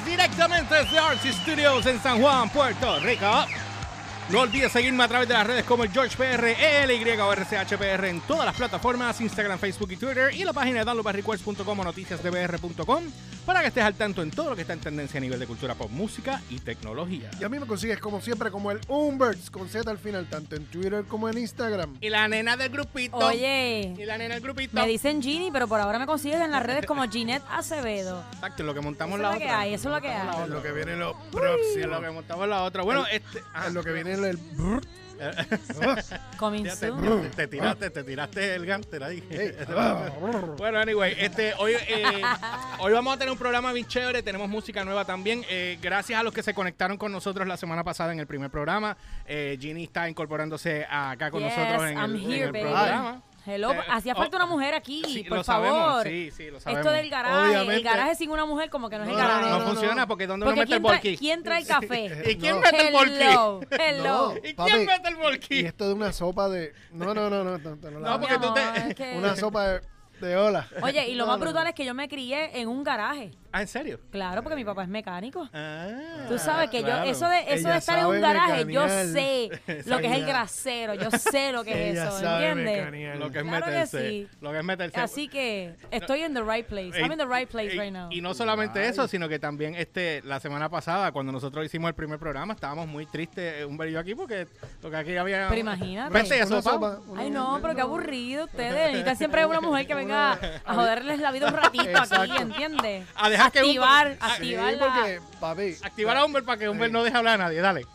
Directamente desde RC Studios en San Juan, Puerto Rico. No olvides seguirme a través de las redes como el GeorgePR, ELY o RCHPR en todas las plataformas, Instagram, Facebook y Twitter, y la página de downloadbarrequest.com o noticiasdbr.com para que estés al tanto en todo lo que está en tendencia a nivel de cultura pop, música y tecnología. Y a mí me consigues como siempre como el Umberts con Z al final, tanto en Twitter como en Instagram. Y la nena del grupito. Oye, Y la nena del grupito. me dicen Ginny, pero por ahora me consigues en las redes como Ginette Acevedo. Exacto, lo que Eso montamos es la lo que otra. hay, eso es lo que hay. Es lo que viene lo Sí, lo próximo. que montamos la otra. Bueno, este. ah, Es lo que viene el... el. Coming te, soon. te- te tiraste, te tiraste el ganter ahí. Hey, ah. Bueno, anyway, este, hoy, eh, hoy vamos a tener un programa bien chévere, tenemos música nueva también. Eh, gracias a los que se conectaron con nosotros la semana pasada en el primer programa. Eh, Ginny está incorporándose acá con Yes, nosotros en I'm el, en here, el baby. programa. Hello, Eh, hacía oh, falta una mujer aquí, Sí, por lo favor. sabemos, sí, sí, lo sabemos. Esto del garaje, el Obviamente. garaje sin una mujer como que no es el garaje. No, no, no, funciona no. porque ¿dónde Porque uno mete el ¿quién, trae, volquí? ¿quién trae café? ¿Y quién mete el volquí? Hello, hello. ¿Y Papi, quién mete el Y volquí? esto de una sopa de... No, no, no, no. No, no, No, porque tú te- amor, es que- Una sopa de, de ola. Oye, y lo No, más no, brutal no. es que yo me crié en un garaje. Ah, ¿en serio? Claro, porque mi papá es mecánico. Ah, Tú sabes que claro. yo, eso de, eso Ella de estar en un garaje, yo sé lo que es el grasero, yo sé lo que es Ella eso, sabe ¿entiendes? Lo que es Claro que meterse. sí. Lo que es meterse. Así que estoy en the right place. I'm in the right place y, right now. y no solamente eso, sino que también este la semana pasada, cuando nosotros hicimos el primer programa, estábamos muy tristes, un y yo aquí, porque lo que aquí había. Pero imagínate. Peste y Una sopa. sopa, una- Ay, no, pero qué aburrido ustedes. Necesitan siempre una mujer que venga a joderles la vida un ratito aquí. ¿entiendes? A dejar que activar, a- Sí, activar la... porque, papi, Activar a Humber para que Humber no deje hablar a nadie. Dale.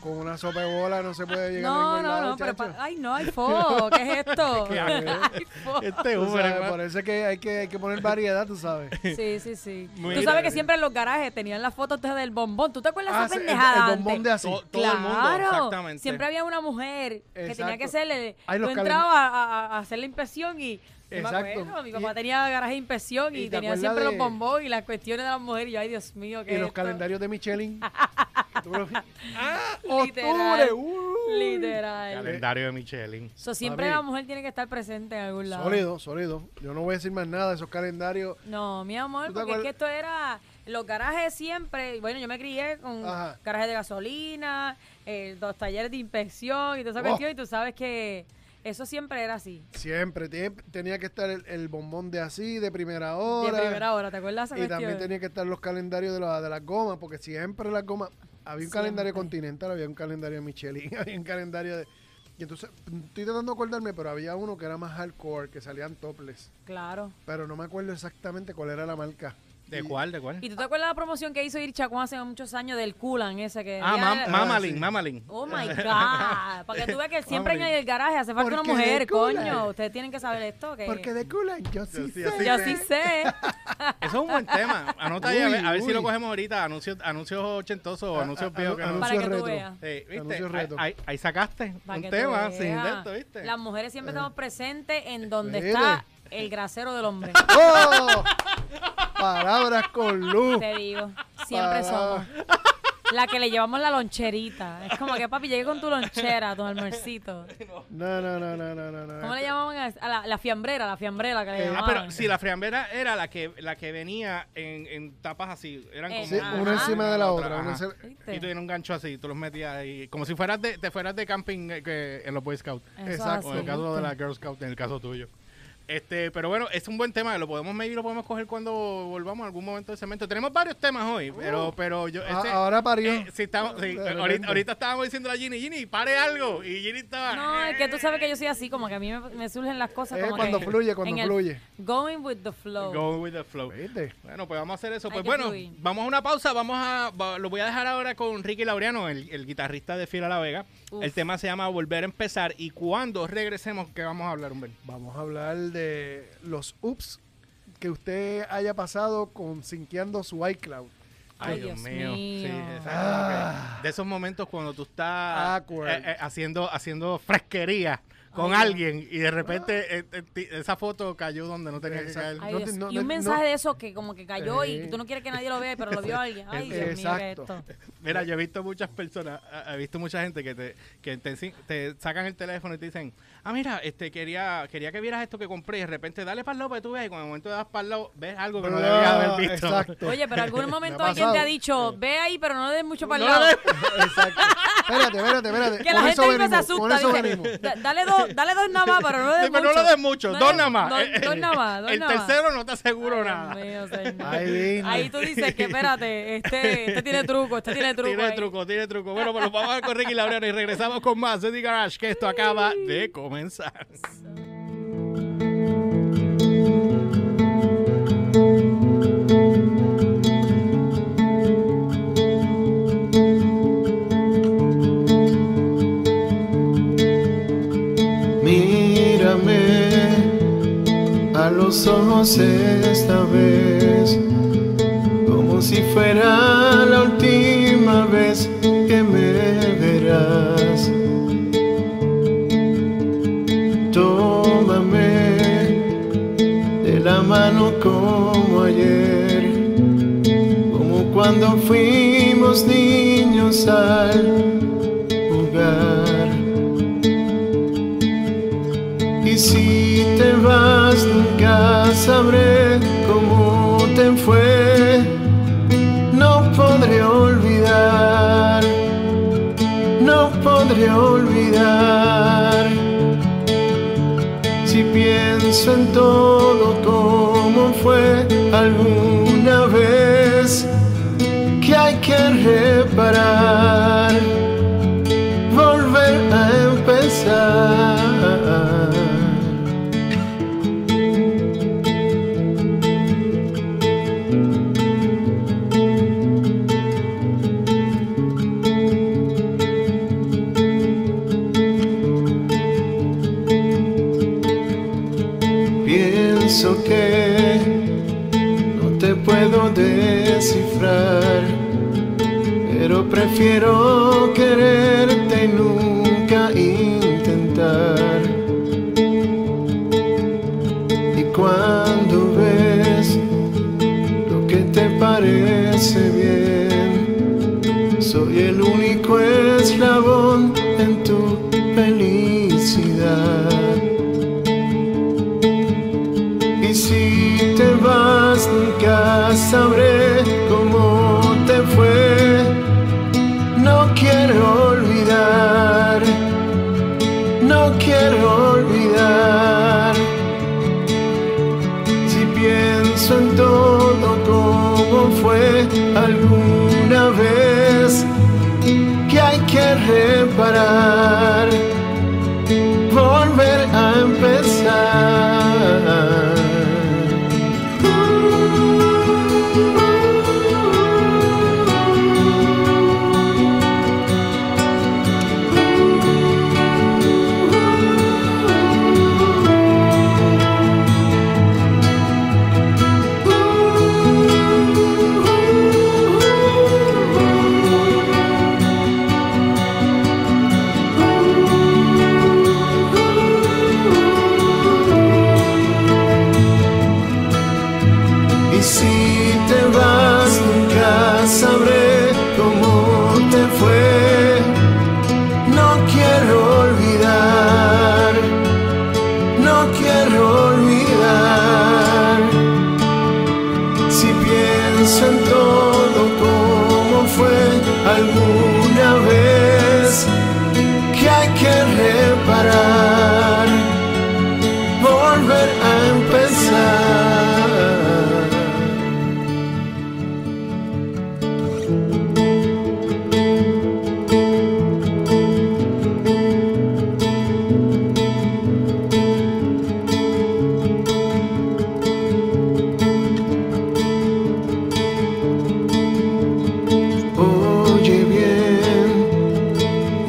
con una sopa de bola no se puede llegar a No, ningún no, lado, no, pero... pa- Ay, no, hay fuego. ¿Qué es esto? ¿Qué hago? Hay fuego. Este Humber. por eso es que hay que, hay que poner variedad, tú sabes. Sí, sí, sí. Tú sabes que siempre en los garajes tenían las fotos del bombón. ¿Tú te acuerdas de Ah, esa pendejada el, bombón antes? de así. To- todo el mundo, Claro. exactamente. Siempre había una mujer que tenía que hacerle. Ay, tú entrabas a, a- a hacer la inspección y. me Exacto. acuerdo, mi Y- papá tenía garaje de inspección y, ¿y te tenía siempre de- los bombón y las cuestiones de las mujeres. Y yo, ay, Dios mío, ¿qué Y es los esto? calendarios de Michelin. Literal. ¡Octubre! ¡uh! Literal. Calendario de Michelin. So, siempre Papi. la mujer tiene que estar presente en algún lado. Sólido, sólido. Yo no voy a decir más nada de esos calendarios. No, mi amor, ¿Tú te porque es que esto era los garajes siempre. Bueno, yo me crié con Ajá. garajes de gasolina, eh, dos talleres de inspección y toda esa Oh. cuestión. Y tú sabes que eso siempre era así. Siempre tenía que estar el, el bombón de así, de primera De hora. primera hora, ¿te acuerdas de esa y también tenía que estar los calendarios de, la- de las gomas, porque siempre las gomas. Había un calendario. Continental, había un calendario Michelin, había un calendario de. Y entonces, estoy tratando de acordarme, pero había uno que era más hardcore, que salían topless. Claro. Pero no me acuerdo exactamente cuál era la marca. ¿De cuál? ¿De cuál? ¿Y tú te acuerdas la promoción que hizo Ircha Juan hace muchos años del Kulan ese que... Ah, mam- Mamalin. Mamalin. Oh my God. Para que tú veas que siempre en el garaje hace falta una de mujer, coño. Ustedes tienen que saber esto. Que Porque de culo yo sí, Yo sé. Yo sí sé. Eso es un buen tema. Anota ahí, a ver, a ver si lo cogemos ahorita. Anuncios, anuncios ochentosos o anuncios viejos que no. anuncio Para que tú retro. veas. Sí, ¿viste? Anuncio reto. ahí- ahí sacaste Para un tema sin de esto, ¿viste? Las mujeres siempre estamos presentes en donde está el grasero del hombre. ¡Oh! Palabras con luz. Te digo, siempre somos. La que le llevamos la loncherita. Es como que, papi, llegue con tu lonchera, tu almuercito. No, no, no, no, no, no. no. ¿Cómo le llamaban a, a la, la fiambrera? La fiambrera que le Eh, Ah, llamaban. pero si la friambera era la que la que venía en, en tapas así, eran Eh, como Sí, una encima de la otra. Y tú tienes un gancho así, tú los metías ahí, como si fueras de, te fueras de camping eh, que, en los Boy Scouts. Exacto. O en el caso de la Girl Scout, en el caso tuyo. Este, pero bueno, es un buen tema, lo podemos medir, lo podemos coger cuando volvamos a algún momento del segmento. Tenemos varios temas hoy, pero, pero yo, Ah, este, ahora parió. eh, sí, estamos, sí, De ahorita, estábamos diciendo a Ginny, Ginny, pare algo, y Ginny estaba... No, es que tú sabes que yo soy así, como que a mí me, me surgen las cosas como cuando que fluye, cuando en el- fluye. Going with the flow. Go with the flow. ¿Viste? Bueno, pues vamos a hacer eso. Hay Pues bueno, fluir. vamos a una pausa. Vamos a, va- lo voy a dejar ahora con Ricky Laureano, el, el guitarrista de Fila La Vega. Uf. El tema se llama Volver a empezar. Y cuando regresemos, ¿qué vamos a hablar, Humber? Vamos a hablar de los ups que usted haya pasado con sinqueando su iCloud. Ay, Dios Sí, mío. exacto, Ah. De esos momentos cuando tú estás Awkward. eh, eh, haciendo, haciendo fresquería con Ay, alguien y de repente eh, eh, esa foto cayó donde no tenía que caer. Ay, No Dios. te- no- y un no- mensaje no- de eso que como que cayó y tú no quieres que nadie lo vea, pero lo vio alguien. Ay, Dios mío, ¿qué es Exacto. esto? Mira, yo he visto muchas personas, he visto mucha gente que te, que te sacan el teléfono y te dicen, ah, mira, este quería, quería que vieras esto que compré y de repente dale para el lado para que tú veas y cuando el momento das para el lado ves algo que no debías haber visto. Exacto. Oye, pero algún Me momento alguien te ha dicho, ve ahí, pero no le des mucho para el No le lado. Exacto. Espérate, espérate, espérate. Que Con la gente se venimos, con asusta. eso dice, venimos. "Da- dale, dos, dale dos nada más, pero no le des Sí, pero mucho. no le des mucho, No dos nada más. Dos, Eh, dos nada más, dos el nada más. tercero no te aseguro Ay, nada. Dios mío, señor. Ahí tú dices que espérate, este, este tiene truco, este tiene truco. Tiene ahí. truco, tiene truco. Bueno, pues nos vamos a correr y Laureano y regresamos con más de The Garage, que esto acaba de comenzar. Mírame a los ojos prefiero quererte y nunca intentar. Y cuando ves lo que te parece bien, soy el único eslabón en tu felicidad. Y si te vas nunca sabré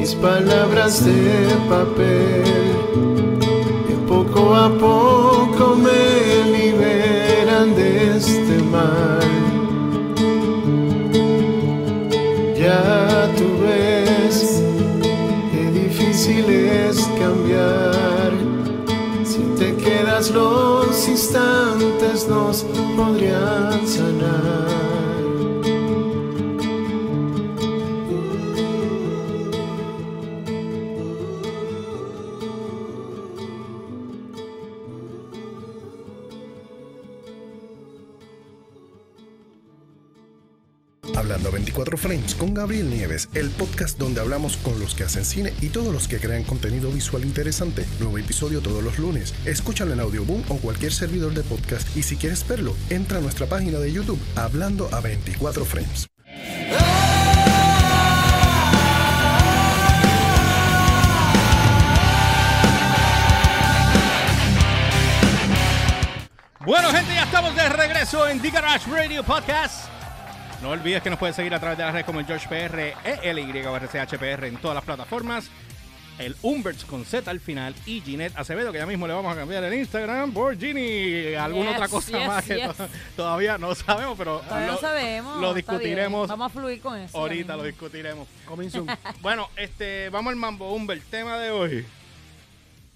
mis palabras de papel, que poco a poco me liberan de este mal. Ya tú ves qué difícil es cambiar. quieras los instantes nos podrían sanar. Frames con Gabriel Nieves, el podcast donde hablamos con los que hacen cine y todos los que crean contenido visual interesante. Nuevo episodio todos los lunes. Escúchalo en Audioboom o cualquier servidor de podcast y si quieres verlo, entra a nuestra página de YouTube Hablando a 24 Frames. Bueno, gente, ya estamos de regreso en The Garage Radio Podcast. No olvides que nos puedes seguir a través de las redes como el George PR, ELY o RCHPR en todas las plataformas. El Umberts con Z al final y Ginette Acevedo, que ya mismo le vamos a cambiar el Instagram por Ginny. Alguna Yes, otra cosa yes, más que yes. to- todavía no sabemos, pero Todavía lo, no sabemos. lo discutiremos Vamos a fluir con eso. ahorita, lo discutiremos. Coming soon. Bueno, este, vamos al mambo, Humbert, tema de hoy.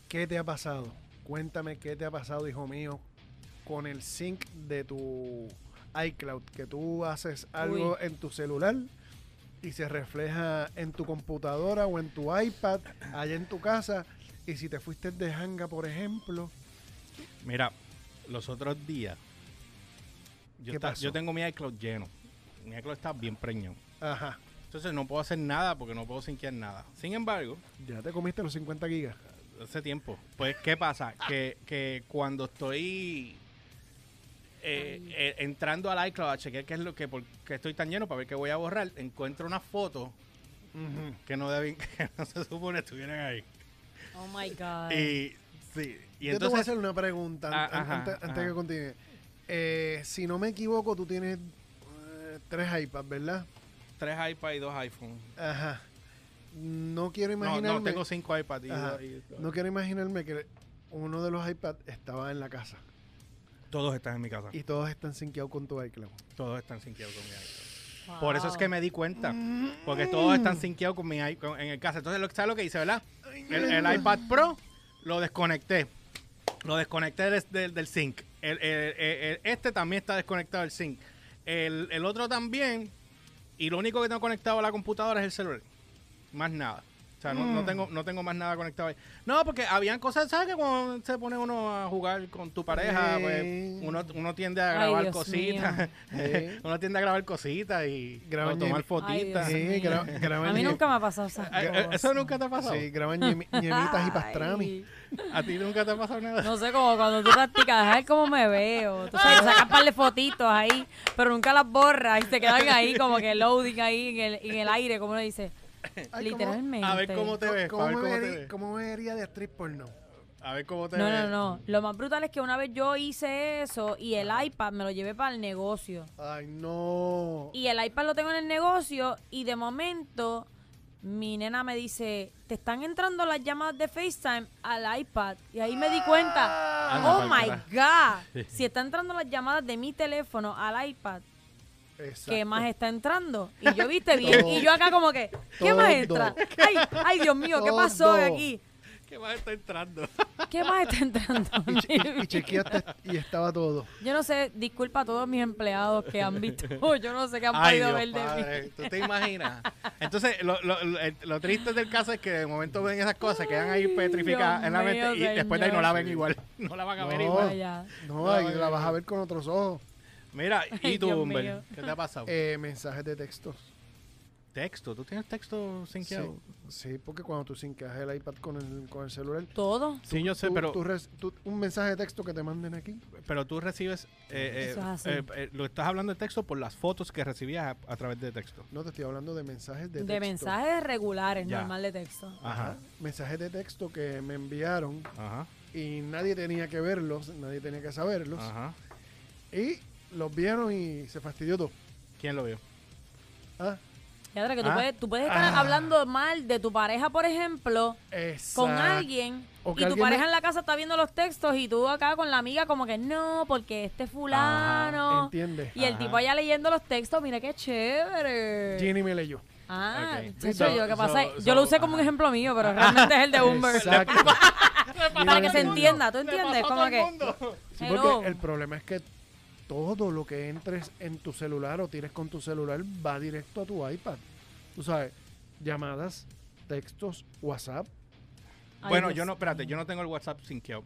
¿Qué te ha pasado? Cuéntame qué te ha pasado, hijo mío, con el sync de tu iCloud, que tú haces algo en tu celular y se refleja en tu computadora o en tu iPad, allá en tu casa, y si te fuiste de hanga, por ejemplo, Mira, los otros días, yo, ¿Qué ta- pasó? yo tengo mi iCloud lleno. Mi iCloud está bien preñado. ajá, Entonces no puedo hacer nada porque no puedo sinquear nada. Sin embargo, ya te comiste los 50 gigas. hace tiempo. Pues, ¿qué pasa? Que, que cuando estoy eh, eh, entrando al iCloud a chequear qué es lo que, por qué estoy tan lleno para ver qué voy a borrar, encuentro una foto que no deben, que no se supone estuvieran ahí. Oh my God. Y sí, y Yo te voy a entonces hacer una pregunta Ah, an- ajá, antes, antes ajá. que continúe. Eh, si no me equivoco, tú tienes eh, tres iPads, ¿verdad? tres iPads y dos iPhones. Ajá. No quiero No, imaginarme. no, tengo cinco iPads y, y- No quiero imaginarme que uno de los iPads estaba en la casa todos están en mi casa. y todos están sinqueados con tu iCloud. Todos están sinqueados con mi. Wow. Por eso es que me di cuenta. Porque todos están sinqueados con mi iPad en el casa. Entonces, lo, ¿sabes lo que hice, verdad? El, el iPad Pro lo desconecté. Lo desconecté del, del, del sync. El- el- el- el- este también está desconectado del sync. El, el otro también. Y lo único que tengo conectado a la computadora es el celular. Más nada. O sea, no, Mm. no tengo, no tengo más nada conectado ahí. No, porque habían cosas, ¿sabes? Que cuando se pone uno a jugar con tu pareja, Sí. pues uno, uno tiende a grabar cositas. Sí. uno tiende a grabar cositas y Graban tomar fotitas. Ay, Sí, gra- graban A mí nunca me ha pasado esas Ay, eh, cosas. ¿Eso nunca te ha pasado? Sí, graban ñemi- ñemitas y pastrami. ¿A ti nunca te ha pasado nada? No sé, como cuando tú practicas, a ver cómo me veo. Tú sabes, sacas un par de fotitos ahí, pero nunca las borras y se quedan ahí como que loading ahí en el, en el aire, como uno dice. Ay, Literalmente. A ver cómo te ves, ¿Cómo, a ver me te vería, ves. cómo me vería de actriz porno? A ver cómo te No, ves. no, no. Lo más brutal es que una vez yo hice eso y el iPad me lo llevé para el negocio. Ay, no. Y el iPad lo tengo en el negocio y de momento mi nena me dice, te están entrando las llamadas de FaceTime al iPad. Y ahí me di cuenta, Anda oh my. God, si están entrando las llamadas de mi teléfono al iPad, Exacto. ¿qué más está entrando? Y yo viste bien, Todo. y yo acá como que, ¿qué más entra? Ay, ay, Dios mío, ¿qué pasó Todo. aquí? ¿Qué más está entrando? ¿Qué más está entrando? Y, che- y- chequeaste y estaba todo. Yo no sé, disculpa a todos mis empleados que han visto, yo no sé qué han Ay, podido Dios ver de mí. ¿Tú te imaginas? Entonces, lo, lo, lo, lo triste del caso es que de momento ven esas cosas, quedan ahí petrificadas Dios en la mío, mente y después de ahí no la ven igual. No la van a ver No. igual. Vaya. No, ahí la vas a ver con otros ojos. Mira, ¿y tú, Humber? ¿Qué te ha pasado? Eh, mensajes de textos. texto. ¿Tú tienes texto Sí, sinqueado? sí, porque cuando tú sinqueas el iPad con el, con el celular, Todo. Sí, yo sé, tú- pero, tú res- tú- un mensaje de texto que te manden aquí. pero tú recibes... eh, eh, así. eh, eh, lo estás hablando de texto por las fotos que recibías a, a través de texto. No te estoy hablando de mensajes de, De, texto. mensajes regulares, Ya. normal de texto. Ajá, Mensajes de texto que me enviaron ajá, y nadie tenía que verlos, nadie tenía que saberlos. ajá. Y los vieron y se fastidió todo. ¿Quién lo vio? Ah, Y ahora que tú Ah. puedes, tú puedes estar Ah. hablando mal de tu pareja, por ejemplo, exacto. con alguien, O que y tu alguien pareja me- en la casa está viendo los textos y tú acá con la amiga como que no, porque este fulano. ¿Entiendes? Y el Ajá. tipo allá leyendo los textos, mira qué chévere. Ginny me leyó. Ah, Ok. chacho, So- yo, ¿qué pasa? so- yo lo so- usé como un ajá. ejemplo mío, pero realmente es el de Humber. Exacto. Para que se entienda, ¿tú entiendes? Como que... Hello. porque el problema es que todo lo que entres en tu celular o tires con tu celular va directo a tu iPad. Tú sabes, llamadas, textos, WhatsApp. Ay, Bueno, Dios yo no, espérate, yo no tengo el WhatsApp sinqueado.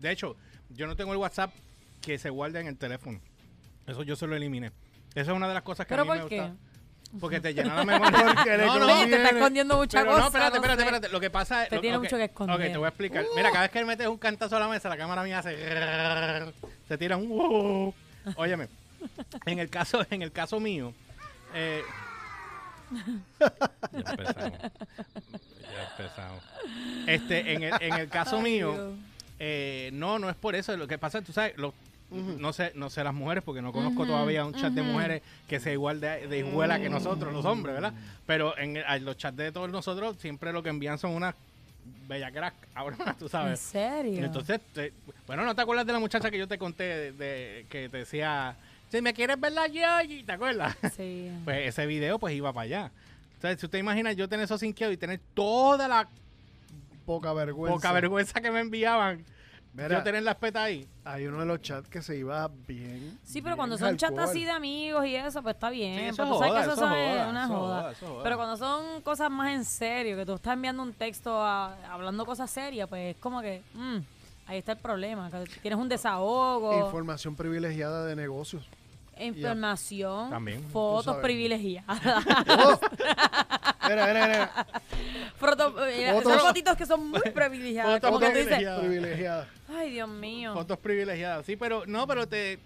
De hecho, yo no tengo el WhatsApp que se guarda en el teléfono. Eso yo se lo eliminé. Esa es una de las cosas que a ¿Pero mí por me qué? gusta. Porque te llena la memoria. No, no, Oye, te está escondiendo muchas pero cosas. no, espérate, no espérate, espérate. Lo que pasa es. Te lo- tiene mucho que esconder. Ok, te voy a explicar. Mira, cada vez que metes un cantazo a la mesa, la cámara mía hace. Se tira un. Óyeme, en el caso, en el caso mío. Eh, ya empezamos. Ya empezamos. Este, en el, en el caso Ay, mío. Eh, no, no es por eso. Lo que pasa, tú sabes, lo- Ujú. no sé, no sé las mujeres porque no conozco todavía un chat de mujeres que sea igual de, de iguela que nosotros, los hombres, ¿verdad? Pero en, el- en los chats de todos nosotros siempre lo que envían son unas bellaqueras cabronas, tú ¿En sabes. serio? Entonces, te- bueno, ¿no te acuerdas de la muchacha que yo te conté de, de- que te decía, si me quieres ver la Yoyi, ¿te acuerdas? Sí. Pues ese video pues iba para allá. Entonces, si usted imagina yo tener eso sinqueado y tener toda la Poca vergüenza. poca vergüenza que me enviaban, Mira, yo tener la espeta ahí. hay uno de los chats que se iba bien. Sí, pero bien cuando son chats así de amigos y eso, pues está bien. Sí, eso pero es tú sabes joda, que eso, eso es es joda, una eso es joda. joda, eso es joda. Pero cuando son cosas más en serio, que tú estás enviando un texto a- hablando cosas serias, pues es como que, mm, ahí está el problema. que tienes un desahogo, Información privilegiada de negocios. Información, También, tú fotos sabes. privilegiadas. ¡Oh! Mira, mira, mira. Foto- eh, Fotos. Son fotitos que son muy privilegiadas. Fotos como que tú dices, privilegiadas. Privilegiada. ay, Dios mío. Fotos privilegiadas. Sí, pero no, pero te.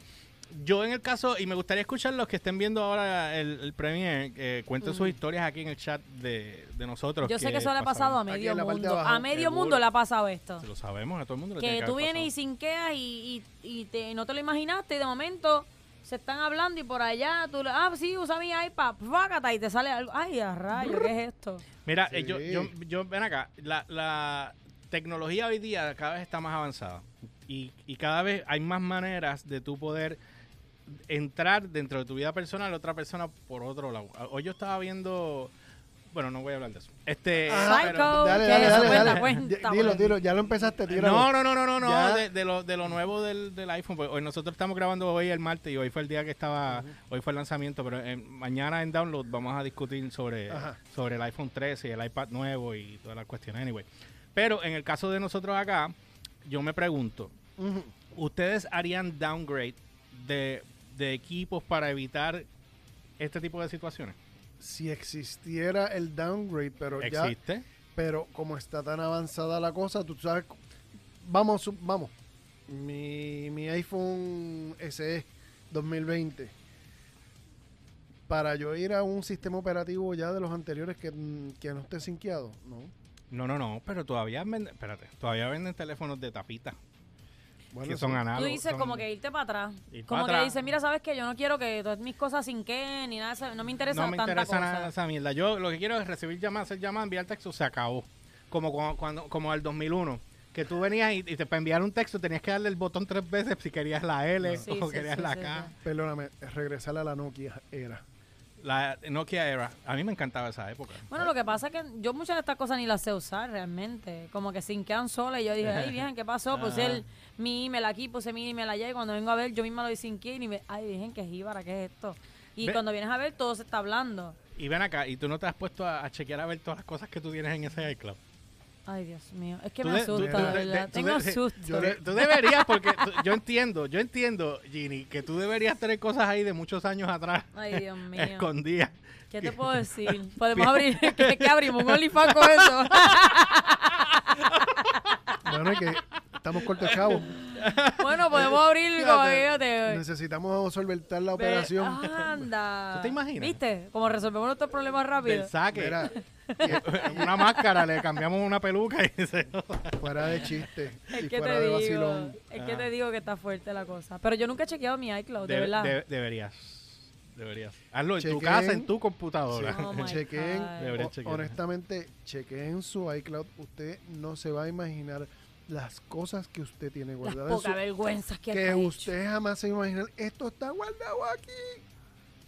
Yo en el caso, y me gustaría escuchar los que estén viendo ahora el, el Premiere, que cuenten sus historias aquí en el chat de, de nosotros. Yo sé que eso le ha pasado a Aquí medio en la parte de mundo. abajo, A medio seguro. mundo le ha pasado esto. Lo sabemos, a todo el mundo le tiene Que que tú haber vienes y pasado. sinqueas y, y, y te, no te lo imaginaste y de momento se están hablando y por allá tú le, ah, sí, usa mi iPad, fácata, y te sale algo. Ay, a rayo, ¿qué es esto? Mira, eh, yo, yo, yo, ven acá, la, la tecnología hoy día cada vez está más avanzada y, y cada vez hay más maneras de tú poder entrar dentro de tu vida personal otra persona por otro lado. Ah, Hoy yo estaba viendo, bueno, no voy a hablar de eso. Este, Ajá. pero- Psycho. Dale, Cuenta, dale. cuenta, Dilo, dilo, ya lo empezaste, tíralo. No, no, no, no, no, de, de lo, de lo nuevo del, del iPhone. Pues hoy nosotros estamos grabando hoy el martes y hoy fue el día que estaba, hoy fue el lanzamiento, pero eh, mañana en download vamos a discutir sobre, Ajá. sobre el iPhone 13 y el iPad nuevo y todas las cuestiones. Anyway. Pero en el caso de nosotros acá, yo me pregunto. ¿ustedes harían downgrade de, de equipos para evitar este tipo de situaciones? Si existiera el downgrade, pero ya ¿Existe? Pero como está tan avanzada la cosa, tú sabes, vamos, vamos. Mi, mi iPhone SE 2020, para yo ir a un sistema operativo ya de los anteriores que, que no esté sinqueado, ¿no? No, no, no, pero todavía venden, espérate, todavía venden teléfonos de tapita Bueno, que son sí. análogos. Tú dices son- como que irte para atrás. Ir Como para que dices, mira, sabes que yo no quiero que todas mis cosas sinquen ni nada, de no me interesa no me tanta interesa cosa. nada esa mierda. Yo lo que quiero es recibir llamadas, hacer llamadas, enviar texto, se acabó. Como cuando, cuando- como el 2001, que tú venías y, y te para enviar un texto tenías que darle el botón tres veces si querías la L Sí, o sí, querías sí, la sí, K. sí. Perdóname, regresar a la Nokia era. La Nokia era. A mí me encantaba esa época. Bueno, lo que pasa es que yo muchas de estas cosas ni las sé usar realmente. Como que sinquean sola y yo dije, ay, virgen, ¿qué pasó? Puse el, mi email aquí, puse mi email allá y cuando vengo a ver, yo misma lo sinqué y me, ay, virgen, qué jíbara, ¿qué es esto? Y Ve- cuando vienes a ver, todo se está hablando. Y ven acá, y tú no te has puesto a, a chequear a ver todas las cosas que tú tienes en ese iCloud. Ay, Dios mío, es que Tú me de- asusta, tú de de- verdad. tú Tengo de- susto. yo Tú deberías, porque tú- yo entiendo, yo entiendo, Ginny, que tú deberías tener cosas ahí de muchos años atrás Ay, Dios mío. escondidas. ¿Qué te puedo decir? Podemos abrir, ¿qué, qué abrimos? ¿Un OnlyFans con eso? Bueno, es que estamos cortos chavos. bueno, podemos abrir, fíjate. Necesitamos solventar la operación. Anda. ¿Tú te imaginas? ¿Viste? Como resolvemos nuestros problemas rápido. Del saque. Mira, una máscara, le cambiamos una peluca y se... fuera de chiste Es y que fuera te de digo, vacilón. es que Ah. te digo que está fuerte la cosa. Pero yo nunca he chequeado mi iCloud, de, De- verdad. de- deberías. Deberías. Hazlo en tu casa, en tu computadora. Oh my chequen, o- honestamente, chequen su iCloud. Usted no se va a imaginar las cosas que usted tiene Las guardadas en pocas su vergüenzas que, que ha hecho. usted jamás se imagina. Esto está guardado aquí.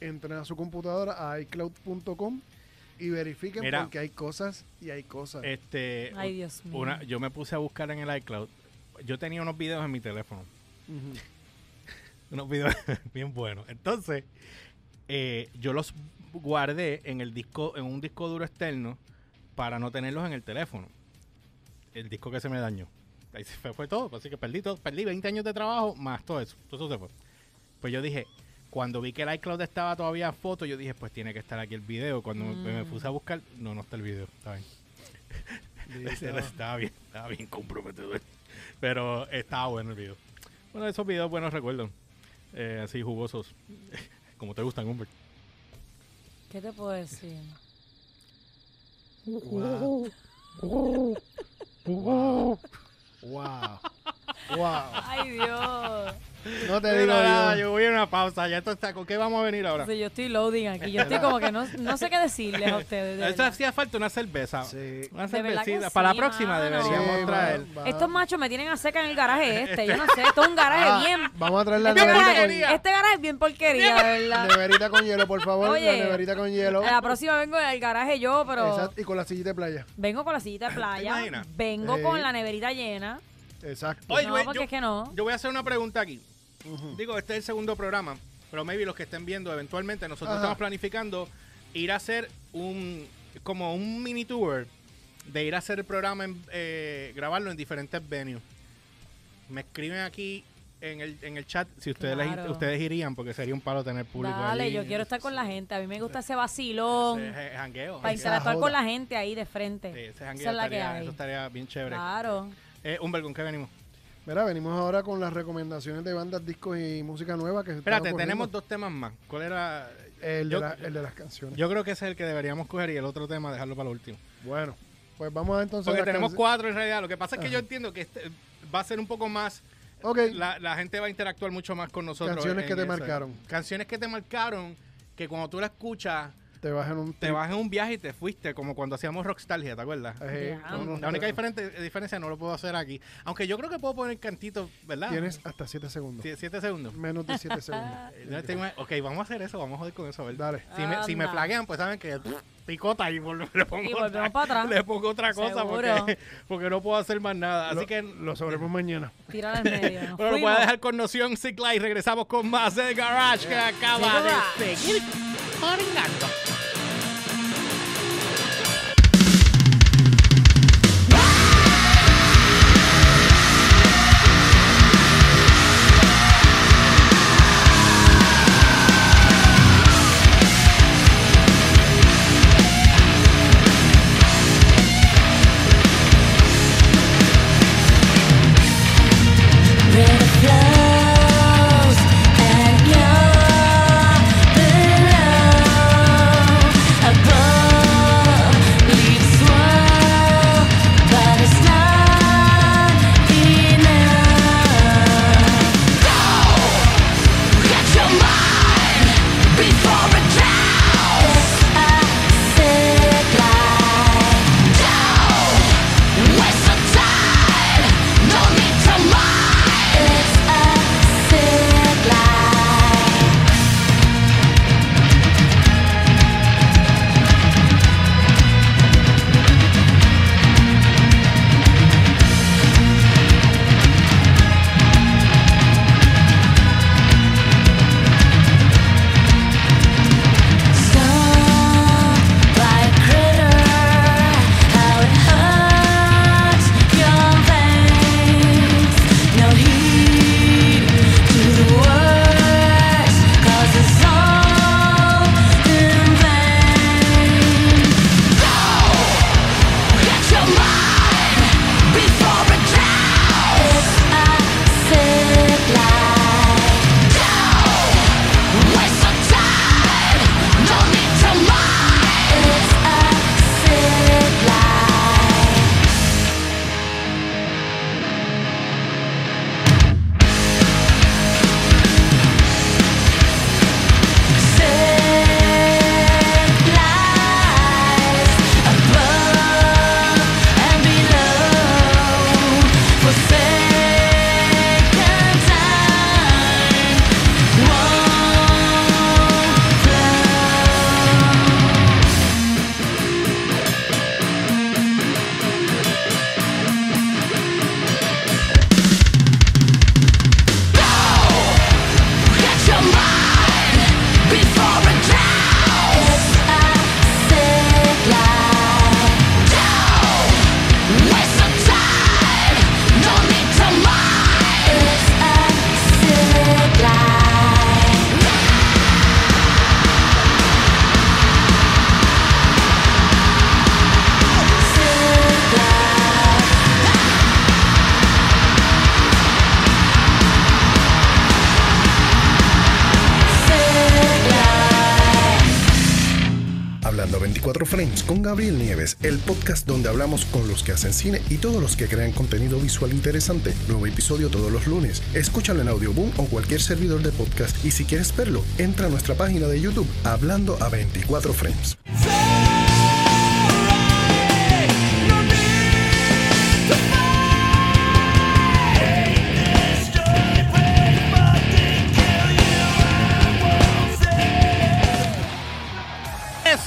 Entren a su computadora a iCloud.com Y verifiquen Mira. porque hay cosas y hay cosas. Este, Ay, Dios mío. una, yo me puse a buscar en el iCloud. Yo tenía unos videos en mi teléfono. Unos videos bien buenos. Entonces, eh, yo los guardé en el disco, en un disco duro externo para no tenerlos en el teléfono. El disco que se me dañó. Ahí se fue, fue todo. Así que perdí todo. Perdí 20 años de trabajo más todo eso. Todo eso se fue. Pues yo dije, cuando vi que el iCloud estaba todavía a foto, yo dije, pues tiene que estar aquí el video. Cuando me, me puse a buscar, no, no está el video. Está bien. Estaba bien, estaba bien comprometedor. Pero estaba bueno el video. Bueno, esos videos buenos recuerdo. Eh, así jugosos. Como te gustan, Humbert. ¿Qué te puedo decir? Wow. wow. Wow. Wow. Ay, Dios. No te digo nada, yo. yo voy a una pausa. Ya esto está. ¿Con qué vamos a venir ahora? Sí, yo estoy loading aquí. Yo estoy como que no, no sé qué decirles a ustedes. de Eso hacía falta una cerveza. Sí. Una cervecita. sí, Para la próxima mano. deberíamos Sí, traer. va- va- Estos machos me tienen a seca en el garaje este. Yo no sé, esto es un garaje Ah, bien. Vamos a traer la Este neverita con, este garaje es bien porquería, de verdad. neverita con hielo, por favor. Oye, la neverita con hielo. A la próxima vengo al garaje yo, pero Exacto, Y con la sillita de playa. vengo con la sillita de playa. imaginas? Vengo Sí. con la neverita llena. Exacto. Oye, no, porque yo- es que no. Yo voy a hacer una pregunta aquí. Digo, este es el segundo programa, pero maybe los que estén viendo eventualmente, nosotros Ajá. estamos planificando ir a hacer un como un mini tour de ir a hacer el programa, en, eh, grabarlo en diferentes venues. Me escriben aquí en el, en el chat si ustedes les- ustedes irían, porque sería un palo tener público Dale, allí. yo quiero estar con la gente. A mí me gusta ese vacilón. Ese, jangueo. Para interactuar con la gente ahí de frente. sí, ese Esa jangueo es la que estaría, hay. eso estaría bien chévere. Claro. Eh, Humbert, ¿con qué venimos? Mira, venimos ahora con las recomendaciones de bandas, discos y música nueva que Espérate, tenemos dos temas más. ¿Cuál era? El de, yo, la- el de las canciones. yo creo que ese es el que deberíamos coger y el otro tema dejarlo para lo último. bueno, pues vamos a entonces. Porque tenemos cuatro en realidad. Lo que pasa es que Ajá. yo entiendo que este va a ser un poco más. Ok, La, la gente va a interactuar mucho más con nosotros. Canciones que te marcaron. Canciones que te marcaron. Que cuando tú la escuchas, te vas en un te vas en un viaje y te fuiste. Como cuando hacíamos Rockstalgia, ¿te acuerdas? Eh, Ya. no, no, La única diferente, diferencia no lo puedo hacer aquí. Aunque yo creo que puedo poner cantito, ¿verdad? Tienes hasta 7 segundos. Sie- Siete segundos. Menos de 7 segundos. Ok, vamos a hacer eso. Vamos a joder con eso, a ver. Dale. Si me, si me Anda. flaguean, pues saben que picota y le pongo, Y volvemos otra, para atrás. le pongo otra cosa porque, porque no puedo hacer más nada. Así Lo- que Lo sabremos mañana. Tirar al medio. Bueno, lo voy fuimos. a dejar con Noción Cicla y regresamos con más de Garage que acaba de seguir. Con Gabriel Nieves, el podcast donde hablamos con los que hacen cine y todos los que crean contenido visual interesante. Nuevo episodio todos los lunes. Escúchalo en Audioboom o cualquier servidor de podcast y si quieres verlo, entra a nuestra página de YouTube Hablando a 24 Frames.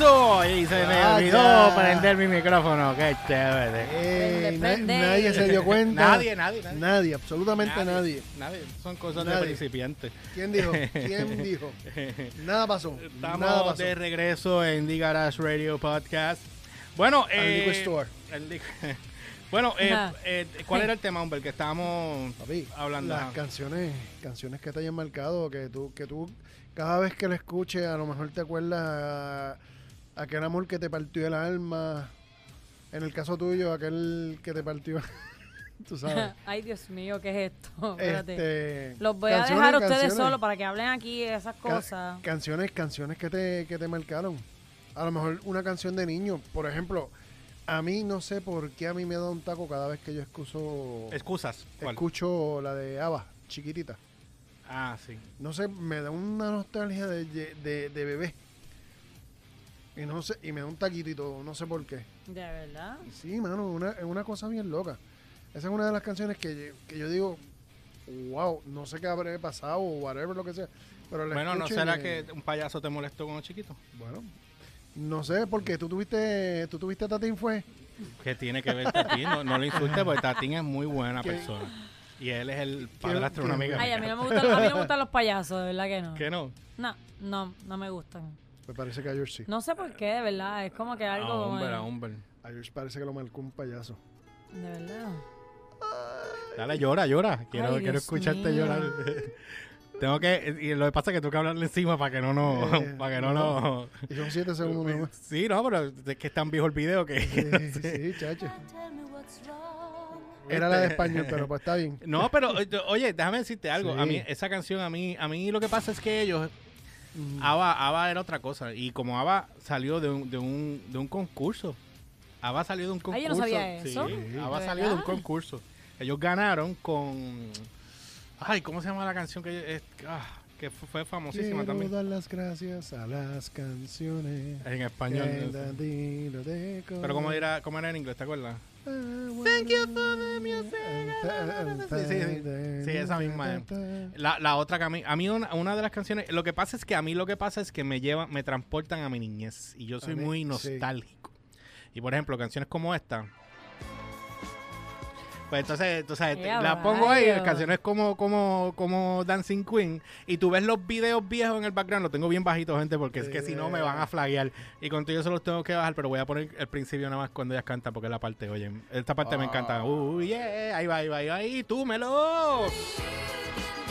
Eso, y se me Ah, olvidó ya. prender mi micrófono, qué chévere. Ey, na- Prende. nadie se dio cuenta. Nadie, nadie, nadie. Nadie, absolutamente nadie. Nadie, son cosas de Nadie. principiantes. ¿Quién dijo? ¿Quién dijo? Nada pasó. Nada Estamos pasó. de regreso en The Garage Radio Podcast. Bueno, eh, liquor store. el bueno, eh, Ajá. eh, ¿cuál era el tema, hombre, que estábamos Papi, hablando? las canciones, canciones que te hayan marcado, que tú, que tú cada vez que la escuches, a lo mejor te acuerdas aquel amor que te partió el alma. En el caso tuyo, aquel que te partió, tú sabes. Ay, Dios mío, ¿qué es esto? Espérate. este, Los voy a dejar a ustedes solos para que hablen aquí de esas Ca- cosas. canciones, canciones que te, que te marcaron. A lo mejor una canción de niño, por ejemplo, a mí no sé por qué a mí me da un taco cada vez que yo escucho, Excusas. ¿cuál? escucho la de Ava, chiquitita. Ah, sí. No sé, me da una nostalgia de, de, de bebé. Y no sé, y me da un taquito y todo, no sé por qué. De verdad. Sí, mano, una, es una cosa bien loca. Esa es una de las canciones que, que yo digo, wow, no sé qué habré pasado o whatever, lo que sea. Pero Bueno, ¿no será me- que un payaso te molestó cuando chiquito? Bueno, no sé, porque tú tuviste, tú tuviste Tatín fue. ¿Qué tiene que ver Tatín? No, no lo insultes porque Tatín es muy buena ¿Qué? persona. Y él es el padrastro de una amiga. Ay, a mí no me gustan, a mí no me gustan los payasos, de verdad que no. ¿Qué no? No, no, no me gustan. Me parece que a George sí. No sé por qué, de verdad. Es como que algo. Ah, hombre. A George parece que lo marcó un payaso. De verdad. Dale, llora, llora. Quiero, Ay, quiero escucharte mío. llorar. Tengo que, y lo que pasa es que tengo que hablarle encima para que no no, Eh, para que no no. no. Y son siete segundos nomás. Sí, no, pero es que es tan viejo el video que. Sí, sí, chacho. Era la de español, pero pues está bien. No, pero oye, déjame decirte algo. A mí esa canción a mí a mí lo que pasa es que ellos Ava, Ava era otra cosa y como Ava salió de un, de un, de un concurso. Ava salió de un concurso. Ay, yo no sabía Sí, eso. Ava ¿De salió de un concurso. Ellos ganaron con Ay, ¿cómo se llama la canción que es- ah, que fu- fue famosísima Quiero también? dar las gracias a las canciones. En español. no sé. de Pero cómo era, cómo era en inglés, ¿te acuerdas? Thank you for the music. Sí, sí, sí. Sí, esa misma, La, la otra que a mí, a mí una, una de las canciones, lo que pasa es que a mí lo que pasa es que me llevan, me transportan a mi niñez y yo soy mí, muy sí. nostálgico. Y por ejemplo, canciones como esta. Pues entonces, entonces ¡Ea, la pongo ahí, rayos! canciones como, como, como Dancing Queen, y tú ves los videos viejos en el background, lo tengo bien bajito, gente, porque es que si no me van a flaguear. Y con todo eso los tengo que bajar, pero voy a poner el principio nada más cuando ellas cantan, porque es la parte, oye, esta parte me encanta. Ah. Uh, yeah, ahí va, ahí va, ahí va, ahí, túmelo.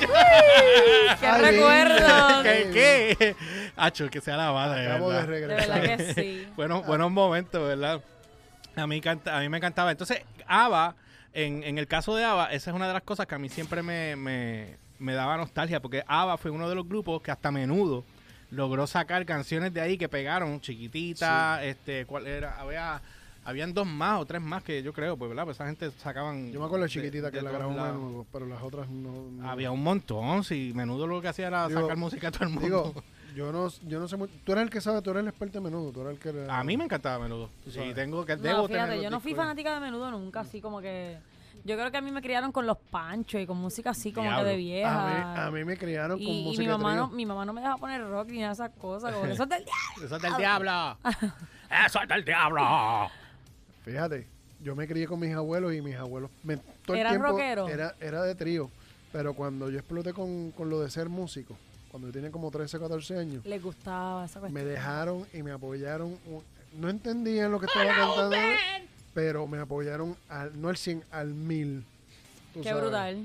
¡Qué Ay, recuerdos! ¿Qué? ¿Qué? Hacho, que sea la de Acabo de verdad. De regresar. verdad que sí. Bueno, buenos momentos, ¿verdad? A mí, canta, a mí me encantaba. Entonces, Ava, en, en el caso de Ava, esa es una de las cosas que a mí siempre me, me, me daba nostalgia, porque Ava fue uno de los grupos que hasta menudo logró sacar canciones de ahí que pegaron, chiquitita, este, ¿cuál era? Había, habían dos más o tres más que yo creo, pues, ¿verdad? Pues esa gente sacaban... Yo me acuerdo de chiquitita de que la grabó menudo, pero las otras no. no. Había un montón, sí, menudo lo que hacía era Digo- sacar música a todo el mundo. Digo, yo no, yo no sé mucho. Tú eres el que sabe, tú eres el experto de menudo, tú eres el que. a mí me encantaba menudo. Sí, sabes. tengo que No, debo fíjate, tener yo no fui discos. fanática de menudo nunca, así como que. Yo creo que a mí me criaron con los panchos y con música así como Diablo. que de A vieja. mí, a mí me criaron con y, y música mi mamá no, mi mamá no me deja poner rock ni nada de esas cosas, como eso es del diablo. Eso es del diablo. Eso es del diablo. Fíjate, yo me crié con mis abuelos y mis abuelos. me- todo el ¿Eran tiempo rockeros? Era, era de trío. Pero cuando yo exploté con, con lo de ser músico, cuando yo tenía como 13, 14 años, Les gustaba esa me cuestión. dejaron y me apoyaron. No entendían lo que estaba cantando, pero me apoyaron al, no al 100, al 1000. tú Qué sabes. brutal.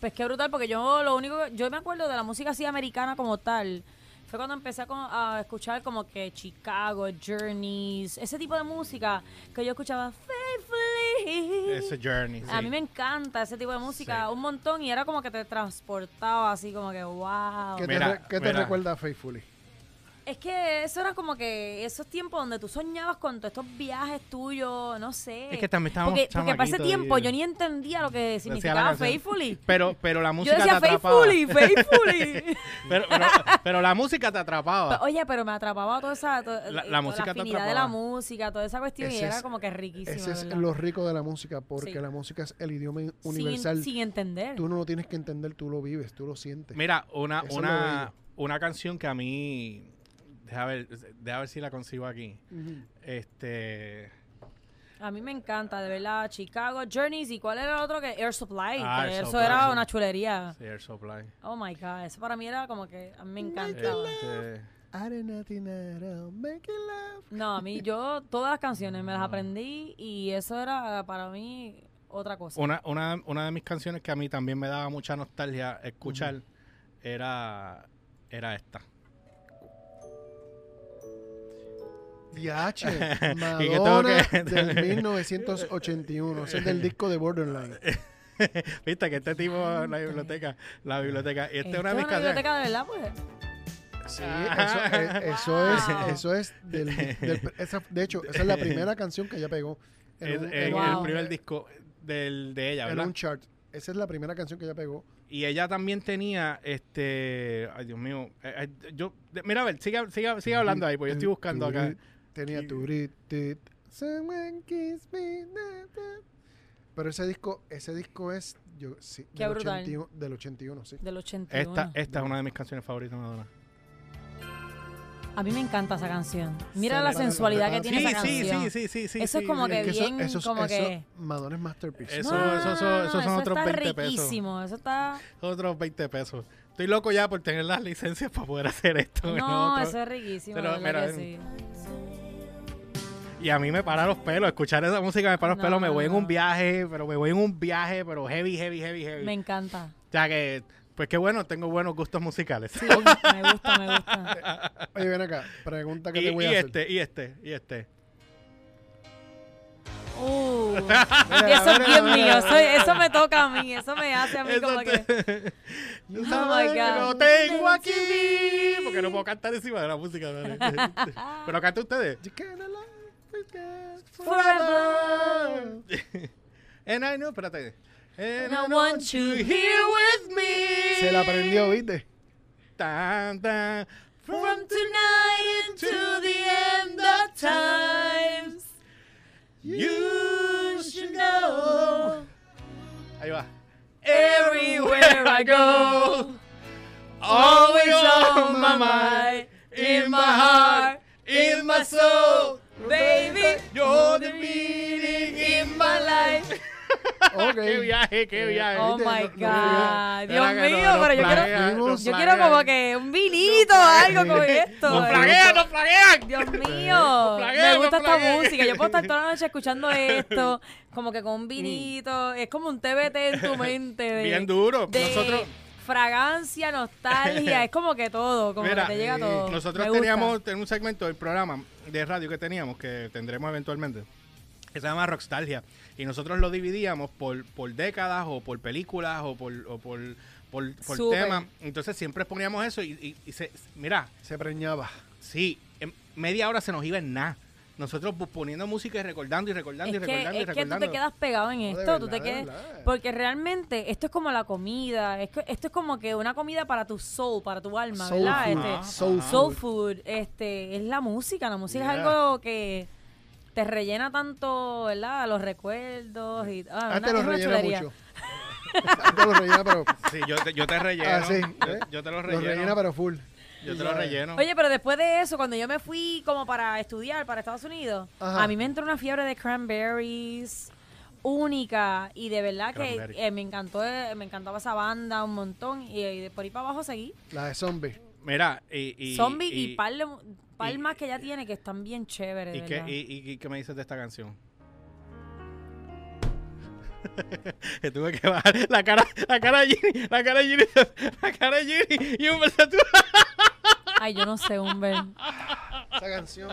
Pues qué brutal, porque yo lo único que, yo me acuerdo de la música así americana como tal. Fue cuando empecé a, escuchar como que Chicago, Journeys, ese tipo de música que yo escuchaba Faithfully. Ese Journey. A sí. mí me encanta ese tipo de música Sí. un montón y era como que te transportaba así como que wow. ¿Qué te, Mira, re- qué te recuerda a Faithfully? Es que eso era como que esos tiempos donde tú soñabas con todos estos viajes tuyos, no sé. Es que también estábamos Porque, porque para ese tiempo y- yo ni entendía lo que la significaba. Faithfully. Pero, pero la Yo música decía te atrapaba. Faithfully, Faithfully. Pero, pero, pero la música te atrapaba. Oye, pero me atrapaba toda esa to- La- la toda música te afinidad de la música, toda esa cuestión y era es- como que riquísimo. Ese es ¿verdad? lo rico de la música, porque Sí. la música es el idioma Sin- universal. Sin, entender. Tú no lo tienes que entender, tú lo vives, tú lo sientes. Mira, una, Eso una, una canción que a mí. Deja ver, deja ver si la consigo aquí. Ujú. Este. A mí me encanta, de verdad. Chicago Journeys y cuál era el otro que Air Supply. Ah, que Air eso Supply, era sí. una chulería. sí, Air Supply. Oh my god, eso para mí era como que a mí me encantaba. Este. No, a mí yo todas las canciones me las aprendí y eso era para mí otra cosa. una, una, una de mis canciones que a mí también me daba mucha nostalgia escuchar era, era esta. Diache, ¿Y qué tengo Madonna que- del 1981. Ese es del disco de Borderline. Viste que este tipo en la biblioteca, la biblioteca. Y esta es una una biblioteca de verdad, pues. Sí, eso, es- eso es, Wow. eso es del, del- esa- de hecho, esa es la primera canción que ella pegó en, Es, un, es en Wow. el primer disco del, de ella, en ¿verdad? un chart. Esa es la primera canción que ella pegó. Y ella también tenía, este, ay Dios mío, eh, eh, yo, mira a ver, sigue, sigue, sigue hablando ahí, porque yo estoy buscando acá. Tenía turit, tit, someone kiss me. Pero ese disco, ese disco es yo, sí, Qué del, brutal. 81, del 81, sí. Del 81. Esta, esta es una de mis canciones favoritas de Madonna. A mí me encanta esa canción. Mira Se la sensualidad que tiene Sí, esa sí, canción. sí, sí, sí, sí. Eso es como que Que eso- bien, eso, como eso, que- Madonna es masterpiece. Eso- No, eso- eso- no, no, son eso otros está 20 pesos. riquísimo. Eso está... Otros 20 pesos. Estoy loco ya por tener las licencias para poder hacer esto. No, eso es riquísimo. Pero, mira, que sí. Y a mí me para los pelos. Escuchar esa música me para los No, pelos. Me no, voy en un viaje, pero me voy en un viaje, pero heavy, heavy, heavy, heavy. Me encanta. O sea que, pues qué bueno, tengo buenos gustos musicales. Sí, me gusta, me gusta. Oye, ven acá, pregunta que y, te voy y a hacer. este, y este, y este. Uh, y eso es bien mío. Eso, eso me toca a mí. Eso me hace a mí Eso como te- que... Oh my God. Lo tengo aquí. Porque no puedo cantar encima de la música. pero canta ustedes. You can't allow it Forever. And I know, espérate. And I want you here with me. Se la aprendió, ¿viste? Tan, tan. From tonight into the end of times. You should know. Ahí va. Everywhere I go. Always on my mind. In my heart. In my soul. Baby, You're the meaning in my life. Ok. qué viaje, qué viaje. Oh my God. Dios mío, pero yo quiero, plaguea, yo plaguea. quiero como que un vinito o algo con esto. ¡Nos flaguean, nos flaguean! Dios mío, plaguea, me gusta esta música. Yo puedo estar toda la noche escuchando esto, como que con un vinito. Es como un TBT en tu mente. De, Bien duro. de Nosotros, fragancia, nostalgia. es como que todo, como Mira, que te llega todo. nosotros teníamos en un segmento del programa de radio que teníamos, que tendremos eventualmente, que se llama Rockstalgia. Y nosotros lo dividíamos por, por décadas o por películas o por, o por, por, por temas. Entonces siempre poníamos eso y, y- y se, mira, Se preñaba. sí, en media hora se nos iba en nada. Nosotros poniendo música y recordando y recordando y Es que, recordando y es que tú recordando. te quedas pegado en No, esto, tú verdad, te de quedas, porque realmente esto es como la comida, es que- esto es como que una comida para tu soul, para tu alma, Soul ¿verdad? food, Este, soul soul food. food, este, es la música, la música es Yeah. algo que te rellena tanto, ¿verdad? Los recuerdos y ah, Antes una- es una rellena chulería. mucho. Antes lo rellena, pero. Sí, yo te, yo te relleno. Ah, sí, yo, ¿eh? yo te lo Lo relleno. rellena, pero full. Yo te lo relleno. Oye, pero después de eso, cuando yo me fui como para estudiar para Estados Unidos, Ajá. a mí me entró una fiebre de cranberries única y de verdad que eh, me encantó eh, me encantaba esa banda un montón y, y de por ahí para abajo seguí La de zombie. Mira, y... y Zombie y, y, par, de- par y- más que ella tiene que están bien chéveres ¿Y qué, y, y- y qué me dices de esta canción? que tuve que bajar la cara, la cara de Ginny, la cara de Ginny, la cara de Ginny y un beso ay yo no sé Humber Esa canción.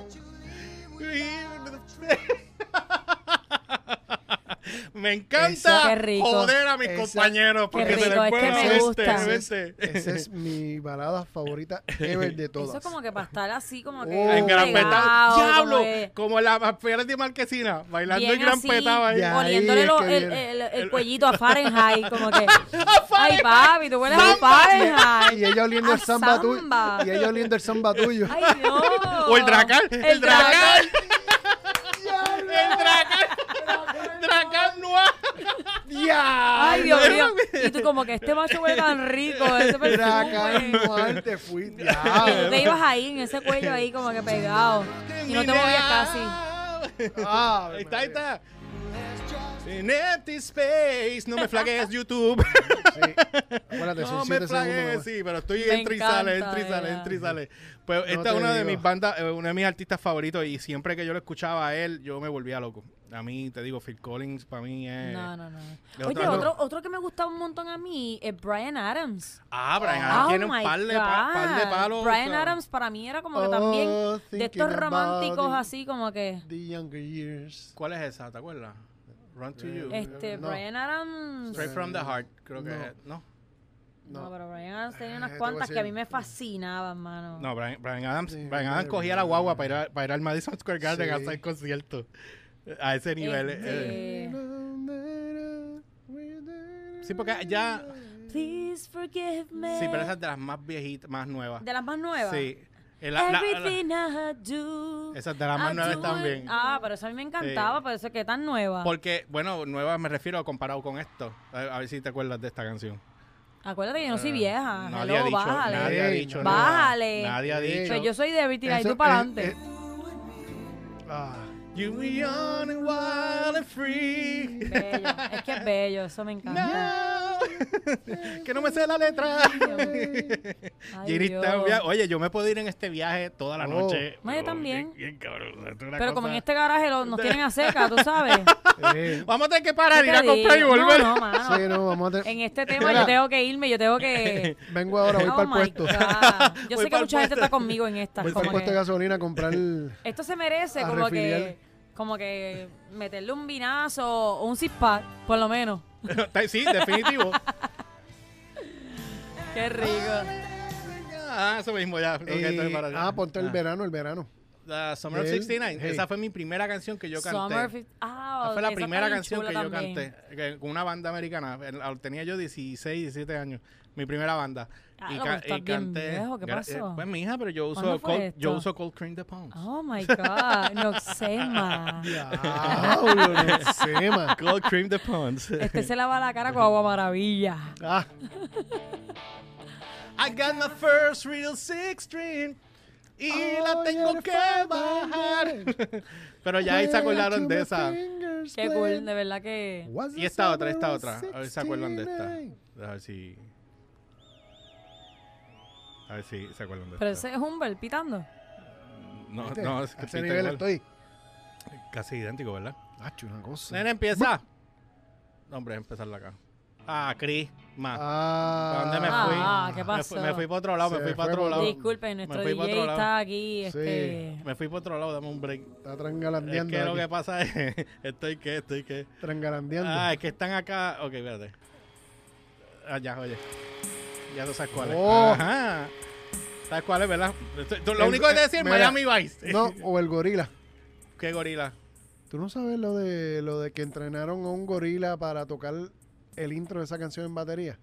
Me encanta rico. joder a mis Esa- compañeros porque se les es fue que me gusta. mente. Esa es mi balada favorita ever de todas. Eso es como que para estar así, como que. Oh. En gran petado. ¡Diablo! como que Como en la Fieras de Marquesina, bailando bien en gran petado ahí. Poniéndole es lo- el, el- el cuellito a Fahrenheit, como que. Ay, papi, tú hueles a Fahrenheit. Y ella oliendo el samba tuyo. Y ella oliendo el samba tuyo. Ay, Dios. O el Dracar. El, El Dracar. el Dracar. Noir. ¡Ya! Ay, Dios mío. Y tú como que este macho huele tan rico, ese perfume. Te fui. ¡Ya! te ibas ahí en ese cuello ahí como que pegado. Y no te movías casi. Ah, Ahí está, ahí está. In empty space. No me flagues YouTube. Sí. Acuérdate, No son me flagues, sí, pero estoy Me entra y sale, entra y sale, de entra y sale. Pues esta te es una de digo. mis bandas, eh, uno de mis artistas favoritos y siempre que yo lo escuchaba a él, yo me volvía loco. A mí, te digo, Phil Collins para mí es... No, no, no. de Oye, otro, otro que me gustaba un montón a mí es Brian Adams. Ah, Brian Adams Oh tiene un par de, pa- par de God. palos. Brian o sea, Adams para mí era como que Oh, también de thinking estos románticos así como que The Younger Years. ¿Cuál es esa? ¿Te acuerdas? Run to You. este no. Brian Adams Straight from the Heart, creo que No. es. ¿No? no, pero Brian Adams tenía unas Eh, te voy a cuantas que a mí me fascinaban, mano. No, Brian, Brian Adams, Sí, Brian Adams cogía la guagua para ir, a- para ir al Madison Square Garden a Sí. hacer conciertos. A ese nivel. eh. Este, Sí, porque ya... Please forgive me. Sí, pero esa es de las más viejitas, más nuevas. de las más nuevas. Sí. Eh, la- la- la- I do. Esas de las más I nuevas también. Ah, pero eso a mí me encantaba, Sí. por eso que tan nueva. Porque, bueno, nuevas me refiero comparado con esto. A, a ver si te acuerdas de esta canción. Acuérdate que yo no soy vieja. Eh, Nadie ha Hello, dicho, bájale. nadie ha dicho no. nada. Bájale. Nadie ha dicho. Pues yo soy de Everything Eso do para adelante. Ah, You were young and wild and free. Bello. Es que es bello, eso me encanta. No. que no me sé la letra. Giri está viaje. Oye, yo me puedo ir en este viaje toda la Oh. noche. No, yo también. Bien, bien, cabrón. Esto es una Pero como en este garaje lo- nos tienen a seca, tú sabes. Vamos a tener que parar, ¿Qué ir a comprar y digo? volver. No, no, mano. sí, no, vamos a te- En este tema Mira. yo tengo que irme, yo tengo que... Vengo ahora, voy Oh para el my puesto. God. Yo Voy sé que pa'l mucha gente puesto. está conmigo en esta. Voy para el como puesto de que- gasolina a comprar el... Esto se merece A como refiliar. Como que meterle un vinazo o un zip-pack, por lo menos. sí, definitivo. Qué rico. ah, eso mismo ya. Eh, para ah, ponte el Ah. verano, el verano. The Summer of Él, 69. hey. Esa fue mi primera canción que yo canté. Summer Ah, Esa fue la esa primera canción que yo canté que- con una banda americana. En- Tenía yo 16, 17 años. Mi primera banda. Ah, y, ca- estás y canté. viejo, ¿qué Gra- pasó? eh, Pues mi hija, pero yo uso ¿Cuándo fue cold, yo uso cold cream de Pounds. Oh my God, Noxema. Diablo, no sé, man. Cold cream de Pounds. Este se lava la cara con agua maravilla. Ah, I got my first real six string. Y la Oh, tengo you're que the bajar. Pero ya ahí se acordaron de esa. Qué cool, de verdad que... Y esta otra, esta otra. A ver si se acuerdan de esta. A ver si. A ver si se acuerdan de Pero ese es Humber pitando. No, ¿Viste? no, es A que ese pita nivel igual. estoy. Casi idéntico, ¿verdad? Hacho, una cosa. Nene, empieza. No, hombre, empezarla acá. Ah, Cris, más. Ah, ¿Para dónde me fui? Ah, ¿qué Me pasó? fui, me fui para otro lado, me fui para fue otro por- lado. Disculpen, nuestro Me fui pa' DJ otro lado. está aquí, Sí. este... Me fui para otro lado, dame un break. Está Es trangalandeando. que lo aquí. que pasa es. Estoy que, estoy que. Trangalandeando. Ah, es que están acá. Ok, espérate. Ah, ya, oye. Ya tú sabes cuál es. Oh. Ajá. ¿Sabes cuál es, verdad? Lo El- único que te eh, decir mira. Miami Vice. No, o el gorila. ¿Qué gorila? ¿Tú no sabes lo de lo de que entrenaron a un gorila para tocar el intro de esa canción en batería?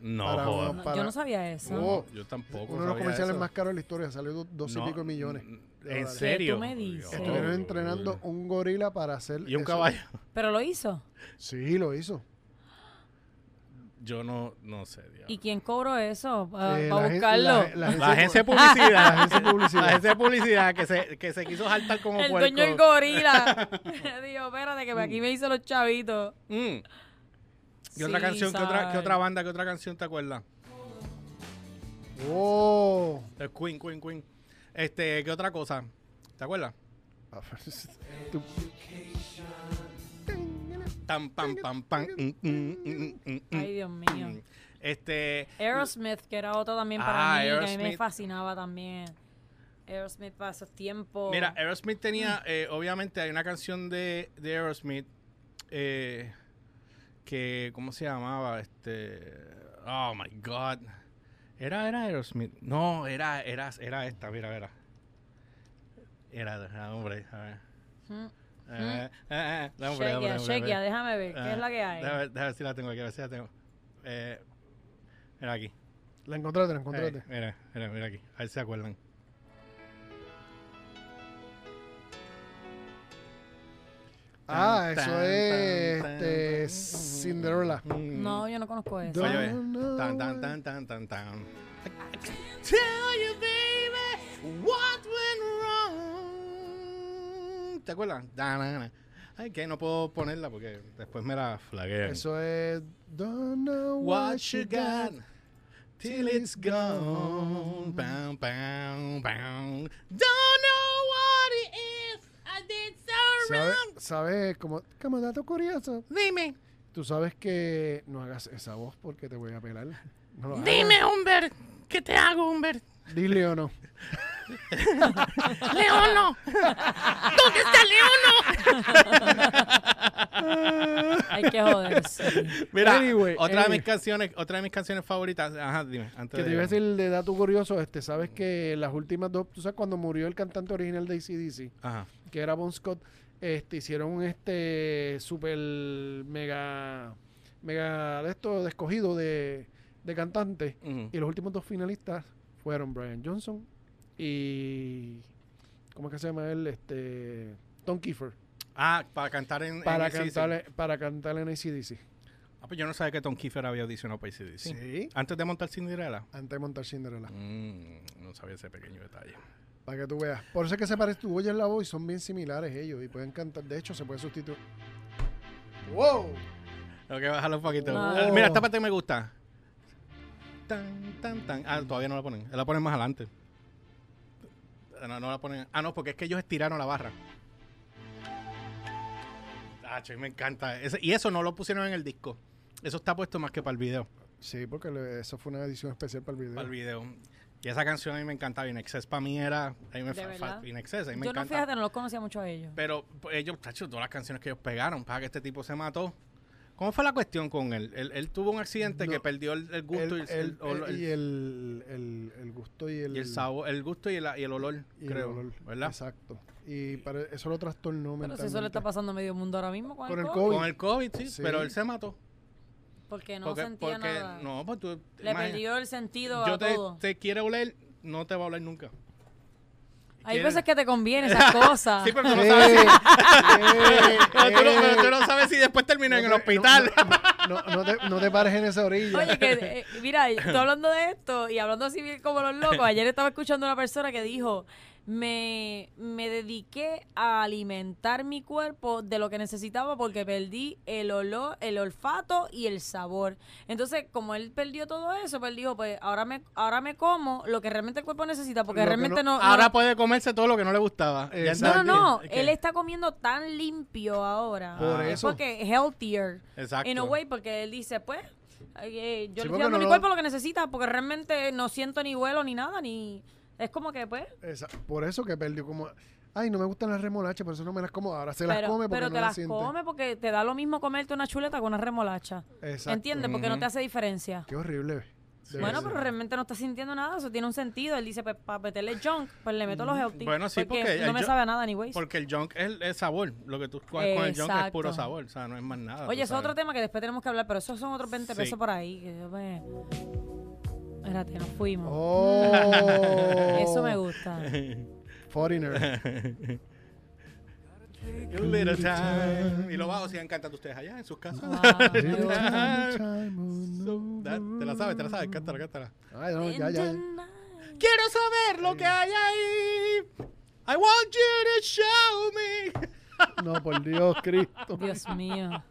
No, Para- joder. No, para- yo no sabía eso. Oh, Yo tampoco. Uno de los comerciales eso. más caros de la historia, salió do- dos No, y pico millones. ¿En serio? tú me dices? Estuvieron entrenando un gorila para hacer. Y un eso. caballo. Pero lo hizo. Sí, lo hizo. Yo no, no sé, diablo. ¿Y quién cobró eso? Para Eh, gen- buscarlo. la- la La agencia de pu- publicidad. La agencia de publicidad. La agencia de publicidad que se, que se quiso saltar como el puerco. dueño del gorila. Digo, espérate, que aquí me hizo los chavitos. Mm. ¿Qué otra canción? ¿Qué otra, ¿Qué otra banda? ¿Qué otra canción te acuerdas? Oh. El Queen, Queen, Queen. Este, ¿qué otra cosa? ¿Te acuerdas? Tú- Tam, pam, pam, pam. mm, mm, mm, mm, mm, Ay, Dios mío. mm. Este. Aerosmith, que era otro también Ah, para mí, que a mí me fascinaba también. Aerosmith para esos tiempos. Mira, Aerosmith tenía, eh, obviamente, hay una canción de, de Aerosmith eh, que, ¿cómo se llamaba? Este, oh my God. Era, era Aerosmith. No, era, era, era esta, mira, mira. Era, ah, hombre, a ver. Mm. Eh, eh, eh, dame, dame. déjame ver, ¿qué es la que hay? Déjame, ver- déjame ver si la tengo aquí, a ver si la tengo. Eh, mira aquí. La encontraste, la Eh, encontraste. mira, mira, mira aquí. A ver si se acuerdan. ah, Tan, eso tan, es tan, este. Cinderella. No, yo no conozco eso. Oye, Tan, tan, tan, tan, tan, tan. Tell you, baby, what went wrong. ¿Te acuerdas? Da, na, na. Ay, que no puedo ponerla porque después me la flaguean. Eso es Don't know What you got till it's gone. Bam, bam, bam. Don't know what it is. I did so wrong. ¿Sabes? Como, como dato curioso. Dime, Tú sabes que no hagas esa voz porque te voy a pelar. No dime, Humbert. ¿Qué te hago, Humbert? Dile o no. Leono. ¿Dónde está Leono? Hay que joderse. Mira, Anyway, otra de mis canciones, otra de mis canciones favoritas. Ajá, dime. Antes Que te de- iba a decir de dato curioso, este, sabes que las últimas dos, tú sabes cuando murió el cantante original de ACDC, Ajá. que era Bon Scott, este, hicieron un este super mega mega de esto de escogido de, de cantantes Ujú. y los últimos dos finalistas fueron Brian Johnson y ¿cómo es que se llama él? Este Tom Kiefer Ah, para cantar en. para en cantar para cantar en ACDC. Ah, pues yo no sabía que Tom Kiefer había audicionado para ACDC. Sí. Antes de montar Cinderella. Antes de montar Cinderella. Mm, no sabía ese pequeño detalle. Para que tú veas. Por eso es que se parece, tú oyes la voz y son bien similares ellos y pueden cantar. De hecho, se puede sustituir. ¡Wow! Tengo que bajarlo un poquito. No. Mira, esta parte me gusta. Tan, tan, tan. Ah, todavía no la ponen. La ponen más adelante. No, no la ponen. Ah, no, porque es que ellos estiraron la barra. Ah, me encanta. Ese- y eso no lo pusieron en el disco. Eso está puesto más que para el video. Sí, porque le- eso fue una edición especial para el video. Para el video. Y esa canción a mí me encantaba. In Excess para mí era. A mí me ¿De fa- fa- In Excess, a mí me Yo no, encanta. fíjate, no los conocía mucho a ellos. Pero pues, ellos, tacho, todas las canciones que ellos pegaron para que este tipo se mató. ¿Cómo fue la cuestión con él? Él, él tuvo un accidente No. que perdió el, el gusto El- y, el, el- ol- el- el- y el, el- el gusto y el, y el sabor, el gusto y el, y el olor, y el creo, olor. ¿verdad? Exacto. Y para, eso lo trastornó Pero si eso le está pasando a medio mundo ahora mismo con, Con el el COVID. COVID. Con el COVID, sí, Sí. pero él se mató. Porque no porque, sentía porque- nada. no, pues tú, Le imagina, perdió el sentido yo a te, todo. te quiere oler, no te va a oler nunca. Hay veces que te conviene esas cosas. Sí, pero tú no Eh, sabes si, eh, pero tú no, pero tú no sabes si después termina en el hospital. No, no, no te, no te pares en esa orilla. Oye, que eh, mira, tú hablando de esto y hablando así bien como los locos, ayer estaba escuchando a una persona que dijo, me, me dediqué a alimentar mi cuerpo de lo que necesitaba porque perdí el olor, el olfato y el sabor. Entonces, como él perdió todo eso, pues él dijo, pues ahora me, ahora me como lo que realmente el cuerpo necesita porque Lo realmente no... no- Ahora puede comerse todo lo que no le gustaba. Ya Exacto. no, no, no. Él está comiendo tan limpio ahora. Por Es eso. porque healthier. Exacto. In a way, porque él dice, pues, eh, yo Sí, le estoy dando a no mi lo- cuerpo lo que necesita, porque realmente no siento ni vuelo ni nada, ni... Es como que, pues... Esa- por eso que perdió como... Ay, no me gustan las remolachas, por eso no me las como. Ahora se las come porque pero no te las las come porque te da lo mismo comerte una chuleta con una remolacha. Exacto. ¿Entiendes? Porque no te hace diferencia. Qué horrible. De Bueno, pero realmente no está sintiendo nada, eso tiene un sentido. Él dice, pues para meterle junk, pues le meto los healthy. Bueno, sí, porque no el me sabe a nada, anyways. Porque el junk es el, sabor. Lo que tú coges con el junk es puro sabor. O sea, no es más nada. Oye, es sabes. otro tema que después tenemos que hablar, pero esos son otros 20 Sí. pesos por ahí. Que yo me... Espérate, nos fuimos. Oh. Eso me gusta. Foreigner. A little time. Y lo bajo sigan cantando ustedes allá en sus casas. Wow, oh, Da- no, Te la sabes, te la sabes, cántala, cántala. Ay, no, ya, ya. Quiero saber lo que hay ahí. I want you to show me. No, por Dios, Cristo. Dios mío.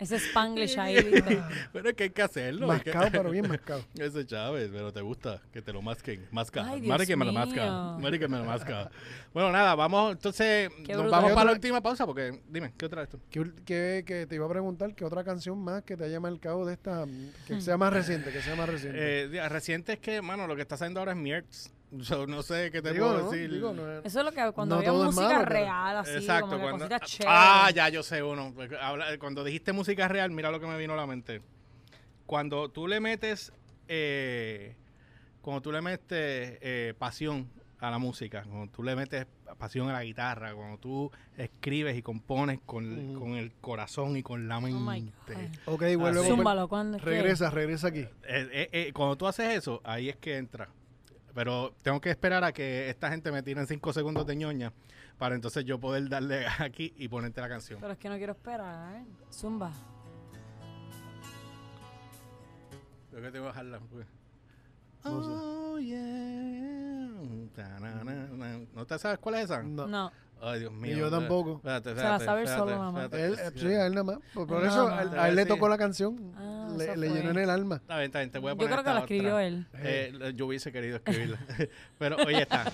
Ese Spanglish ahí, ¿viste? Pero es que hay que hacerlo. que- Mascado, pero bien mascado. Ese Chávez, pero te gusta que te lo masquen. Masca. Ay, Dios Mari que me lo masca. Mari que me lo masca. Bueno, nada, vamos, entonces, nos vamos ¿Qué para la última pausa porque, dime, ¿qué otra tú? ¿Qué, qué- qué te iba a preguntar? ¿Qué otra canción más que te haya marcado de esta? Hmm. Que sea más reciente, que sea más reciente. Eh, reciente es que, mano, lo que está haciendo ahora es Mierds. So, no sé qué te Digo, puedo ¿no? decir. Digo, no es- Eso es lo que cuando No había todo es música malo, real, así, Exacto. como Cuando, cositas ah, chéveres. ya, yo sé uno. Cuando dijiste música real, mira lo que me vino a la mente. Cuando tú le metes, eh, cuando tú le metes eh, pasión a la música, cuando tú le metes pasión a la guitarra, cuando tú escribes y compones con, con el corazón y con la Oh mente. God. Ok, vuelve. Así. Zúmbalo. Regresa, regresa aquí. Eh, eh, eh, cuando tú haces eso, ahí es que entra. Pero tengo que esperar a que esta gente me tire en cinco segundos de ñoña para entonces yo poder darle aquí y ponerte la canción. Pero es que no quiero esperar. Zumba. Creo que tengo que bajarla. pues. Oh. ¿No te sabes cuál es esa? No. No. Ay, Dios mío. yo tampoco. Espérate, Se la espérate, sabe él espérate, solo, mamá. espérate. Él, sí, a él nada más. Por, por Nada eso más. a, a él le tocó la canción. Ah, le llenó en el alma. Está bien, está bien, te voy a Yo poner creo que la escribió otra. él. Eh, yo hubiese querido escribirla. Pero oye, está.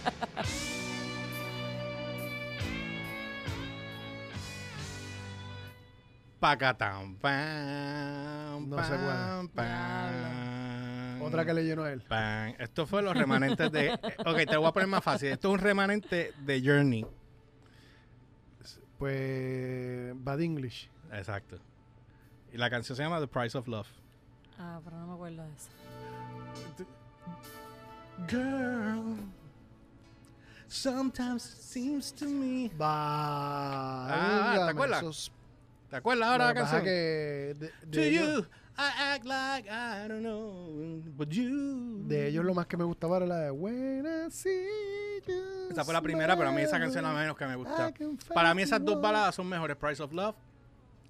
Pacatán, pam, No cuál pam, Otra que le llenó a él. pam. Esto fue los remanentes de. eh, Ok, te lo voy a poner más fácil. Esto es un remanente de Journey. Pues Bad English. Exacto. Y la canción se llama The Price of Love. Ah, pero no me acuerdo de eso. Girl, sometimes it seems to me. Va. Ah, ¿te acuerdas? ¿Te acuerdas ahora la canción? que de, de To ellos, you, I act like I don't know, but you. de ellos lo más que me gustaba era la de When I see you Esa fue la primera, pero a mí esa canción es la menos que me gusta. Para mí esas dos baladas son mejores, Price of Love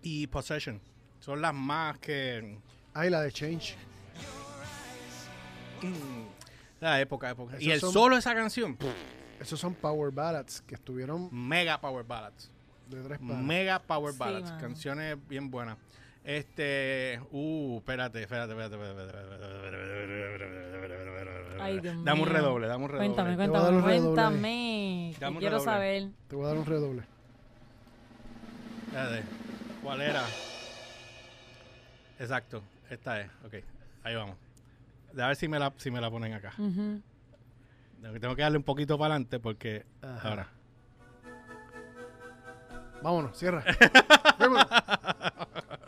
y Possession. Son las más que... Ay, la de Change. La época, época. y el son- solo de esa canción, Esos son power ballads que estuvieron mega power ballads. de tres. Mega power ballads. Canciones bien buenas. Este, uh, espérate, espérate, espérate, espérate, espérate. Ay, Dios Dame un redoble, dame un redoble. Cuéntame, cuéntame, cuéntame. que Dame un quiero redoble. saber. Te voy a dar un redoble. Espérate, ¿Cuál era? Exacto, esta es. Ok, ahí vamos. A ver si me la, si me la ponen acá. Tengo que darle un poquito para adelante porque Ajá. ahora. Vámonos, cierra. Vámonos.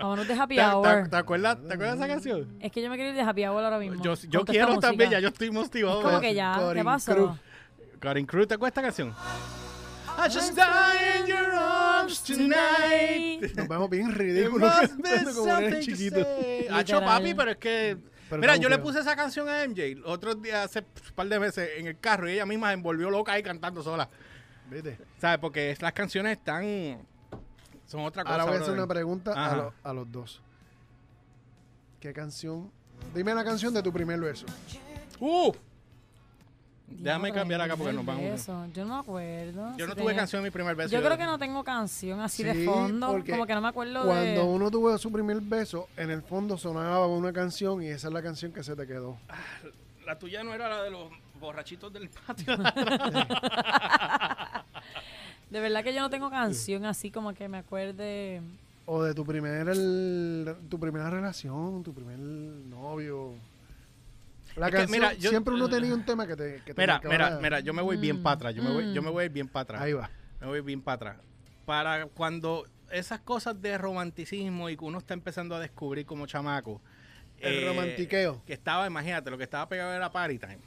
Vámonos de happy ¿Te, hour. te- te acuerdas, ¿Te acuerdas de esa canción? Es que yo me quiero ir de happy hour ahora mismo. Yo, quiero también, ya yo estoy motivado. Como que ya, ¿qué pasó? Karin Cruz, ¿te acuerdas esta canción? I just die in your arms tonight. Nos vemos bien ridículos como eres to chiquito. Hacho, papi, pero es que... Pero Mira, yo le puse esa canción a MJ otros días, hace un par de meses, en el carro, y ella misma se envolvió loca ahí cantando sola. ¿Viste? ¿Sabes? Porque es- las canciones están... Son otra cosa. Ahora voy a hacer brother. una pregunta a, lo- a los dos. ¿Qué canción? Dime la canción de tu primer verso. ¡Uh! Déjame Diablo, cambiar acá porque nos vamos. beso. Yo no me acuerdo. Yo si no tuve tenía- canción en mi primer beso. Yo creo que no tengo canción así de Sí, fondo. porque Como que no me acuerdo de. Cuando uno tuvo su primer beso, en el fondo sonaba una canción y esa es la canción que se te quedó. La tuya no era la de los borrachitos del patio. De verdad que yo no tengo canción así como que me acuerde. O de tu primer el- tu primera relación, tu primer novio. La Es que, canción, mira, yo- siempre uno tenía un tema que te, que te mira, mira, mira, yo me voy bien Mm, para atrás. Yo me voy, yo mm. me voy bien para atrás. Ahí va. Me voy bien para atrás. Para cuando esas cosas de romanticismo y que uno está empezando a descubrir como chamaco. eh, El romantiqueo. Que estaba, imagínate, lo que estaba pegado era Party Time.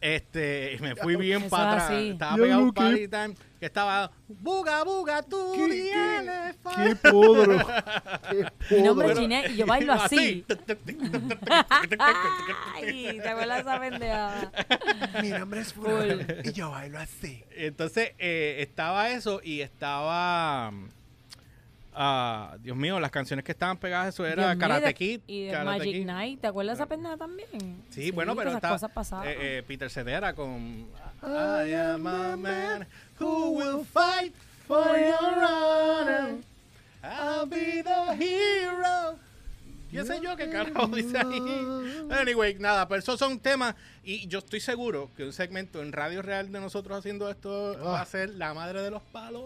Este, y me fui bien para atrás. así. Estaba Ya pegado que- Party Time. Que estaba Buga, buga, tú ¿Qué- vienes qué, qué podro. Mi nombre es. Ginette y yo bailo así. Así. Ay, ¿te acuerdas esa pendeja? Mi nombre es fulano y yo bailo así. Entonces eh, estaba eso y estaba. Ah, Dios mío, las canciones que estaban pegadas, eso era Dios Karate Kid. Y de Karate Magic Kid. Night. ¿Te acuerdas de esa pendeja también? Sí, bueno, que pero está eh, eh, Peter Cedera con I am a man who will fight for your honor. I'll be the hero ¿Qué sé yo qué carajo dice ahí? Anyway, nada, pero esos son temas. Y yo estoy seguro que un segmento en Radio Real de nosotros haciendo esto va a ser la madre de los palos.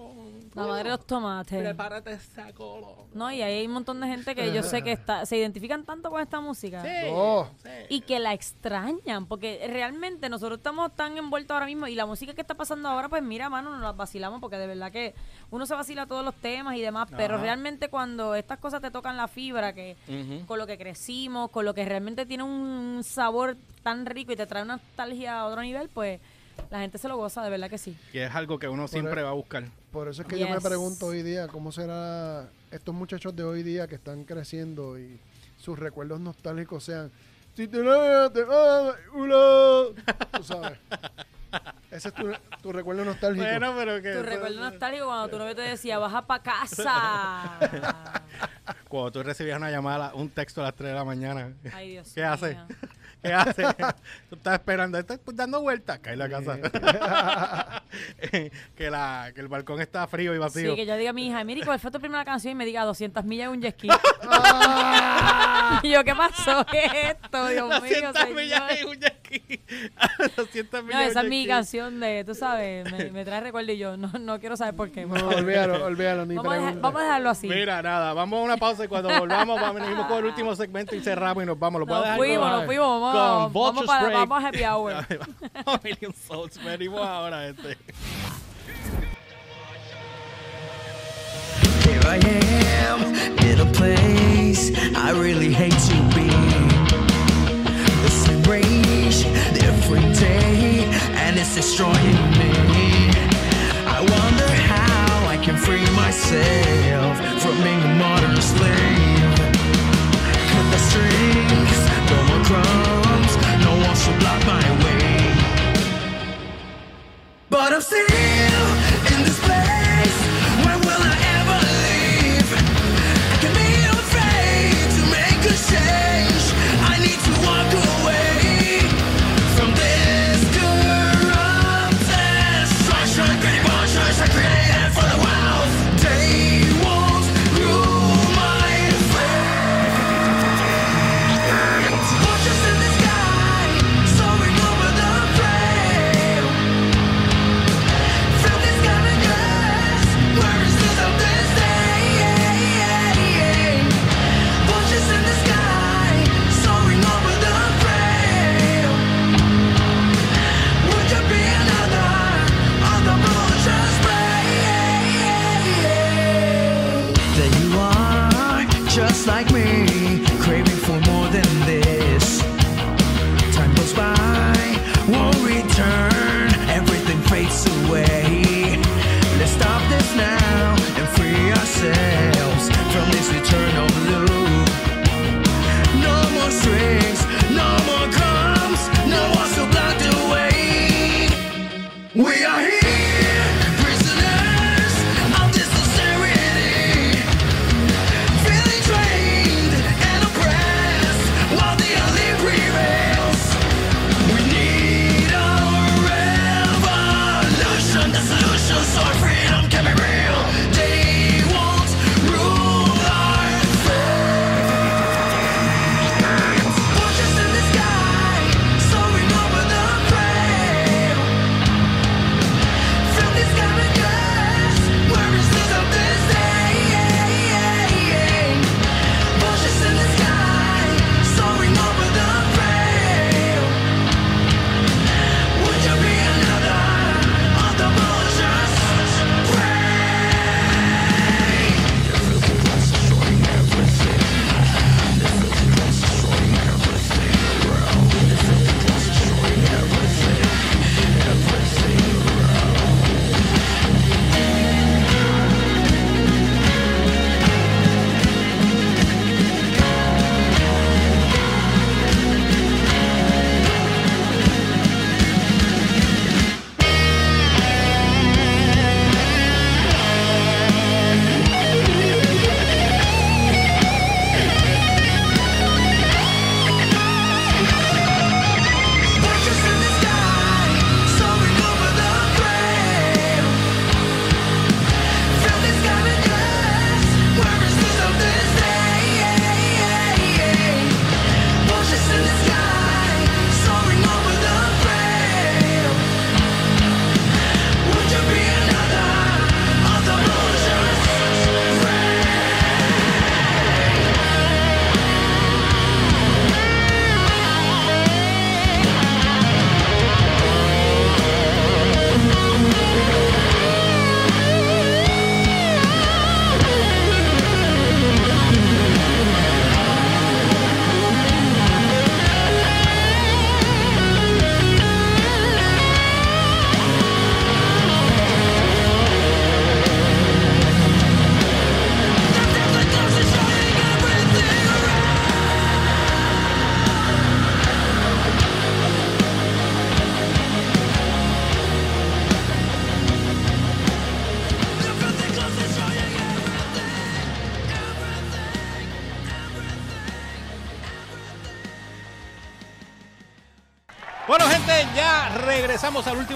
La madre de los tomates. Prepárate esa colo. No, y ahí hay un montón de gente que yo sé que está, se identifican tanto con esta música. Sí, Oh. sí. Y que la extrañan, porque realmente nosotros estamos tan envueltos ahora mismo y la música que está pasando ahora, pues mira, mano, nos la vacilamos porque de verdad que uno se vacila todos los temas y demás, pero realmente cuando estas cosas te tocan la fibra, que con lo que crecimos, con lo que realmente tiene un sabor tan rico y te trae una nostalgia a otro nivel, pues la gente se lo goza, de verdad que sí. Que es algo que uno siempre el- va a buscar. Por eso es que yo me pregunto hoy día cómo será estos muchachos de hoy día que están creciendo y sus recuerdos nostálgicos sean si te la- te ulo". tú sabes. Ese es tu, tu recuerdo nostálgico. Bueno, pero que. Tu recuerdo nostálgico cuando tu novio te decía, baja pa' casa. Cuando tú recibías una llamada, un texto a las 3 de la mañana. Ay, Dios ¿Qué hace? mío. ¿Qué hace? Tú estás esperando, estás dando vueltas, cae la casa. que, la, que el balcón está frío y vacío. Sí, que yo diga a mi hija, mire, ¿cuál fue tu primera canción? Y me diga 200 millas en un jet ski. y yo, ¿qué pasó? ¿Qué es esto? Dios mío, 200 millas señor. en un jet ski. 200 millas No, esa es mi canción de, tú sabes, me, me trae recuerdo y yo no, no quiero saber por qué. por No, olvídalo, olvídalo, ni vamos, a dejar- vamos a dejarlo así. Mira, nada, vamos a una pausa y cuando volvamos vamos, venimos con el último segmento y cerramos y nos vamos. ¿Lo Nos dejar fuimos, con- nos fuimos, vamos, vamos, para, vamos a happy hour. A Million Souls, venimos ahora este. Here I am in a place I really hate to be. Rage, different day, and it's destroying me. I wonder how I can free myself from being a modern slave. Cut the strings, no more crumbs, no one should block my way. But I'm still in this place.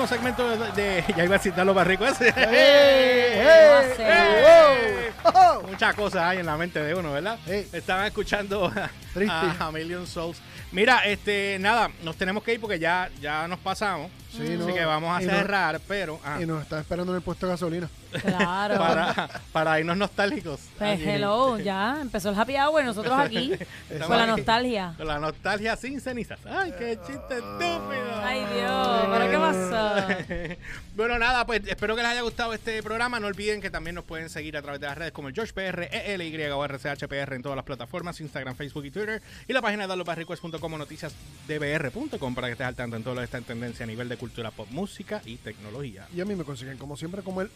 Último segmento de. de- ya iba a citar lo más rico ese. ¡Hey! Sí. ¡Ey! ¡Oh! Muchas cosas hay en la mente de uno, ¿verdad? Estaban escuchando a, a Million Souls. Mira, este, nada, nos tenemos que ir porque ya, ya nos pasamos. Sí, Así no, que vamos a y no- cerrar, pero ah, Y nos está esperando en el puesto de gasolina. Claro. para, para irnos nostálgicos. Pues hello, ya empezó el happy hour y nosotros aquí con la nostalgia. Con la nostalgia sin cenizas. ¡Ay, qué chiste estúpido! Ay Dios, ¿pero qué pasó? bueno, nada, pues espero que les haya gustado este programa. No olviden que también nos pueden seguir a través de las redes como el GeorgePR, ELY o RCHPR en todas las plataformas, Instagram, Facebook y Twitter. Y la página de dalobarrequest.com o noticiasdbr.com para que estés al tanto en todo lo que está en tendencia a nivel de cultura pop, música y tecnología. Y a mí me consiguen como siempre como el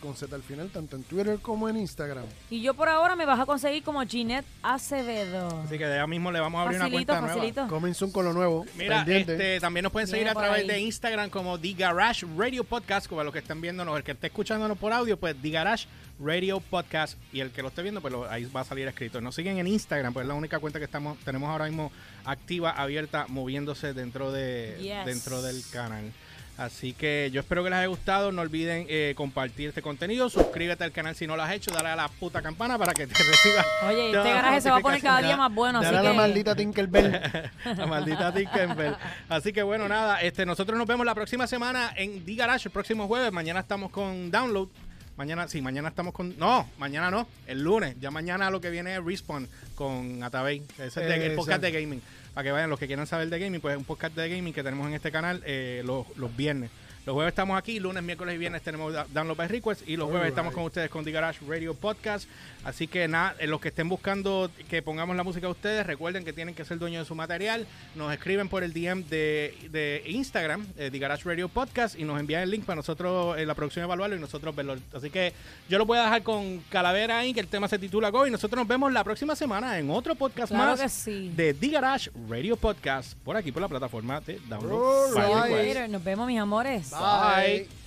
Con Z al final, tanto en Twitter como en Instagram. Y yo por ahora me vas a conseguir como Ginette Acevedo. Así que ya mismo le vamos a abrir Facilito, una cuenta nueva. facilito. Comenzun con lo nuevo. Mira, este, también nos pueden seguir Viene a través ahí. de Instagram como The Garage Radio Podcast, como los que estén viéndonos, el que esté escuchándonos por audio, pues The Garage Radio Podcast, y el que lo esté viendo, pues lo- ahí va a salir escrito. Nos siguen en Instagram, pues es la única cuenta que estamos tenemos ahora mismo activa, abierta, moviéndose dentro de Yes. dentro del canal. Así que yo espero que les haya gustado. No olviden eh, compartir este contenido. Suscríbete al canal si no lo has hecho. Dale a la puta campana para que te reciba. Oye, este garaje se va a poner cada día más bueno, así Dale a que... la maldita Tinkerbell. La maldita Tinkerbell. Así que bueno, nada, este, nosotros nos vemos la próxima semana en The Garage, el próximo jueves. Mañana estamos con Download. Mañana, sí, mañana estamos con. No, mañana no, el lunes. Ya mañana lo que viene es Respawn con Atabey. Ese es de- el podcast de gaming. Para que vayan los que quieran saber de gaming, pues es un podcast de gaming que tenemos en este canal eh, los, los viernes. Los jueves estamos aquí, lunes, miércoles y viernes tenemos Download by Request y los jueves estamos con ustedes con The Garage Radio Podcast. Así que nada, eh, los que estén buscando que pongamos la música a ustedes, recuerden que tienen que ser dueños de su material. Nos escriben por el DM de, de Instagram, eh, The Garage Radio Podcast, y nos envían el link para nosotros en la producción evaluarlo y nosotros verlo. Así que yo lo voy a dejar con Calavera ahí, que el tema se titula Go, y nosotros nos vemos la próxima semana en otro podcast Claro más sí. de The Garage Radio Podcast, por aquí por la plataforma de Download. nos vemos mis amores. Bye.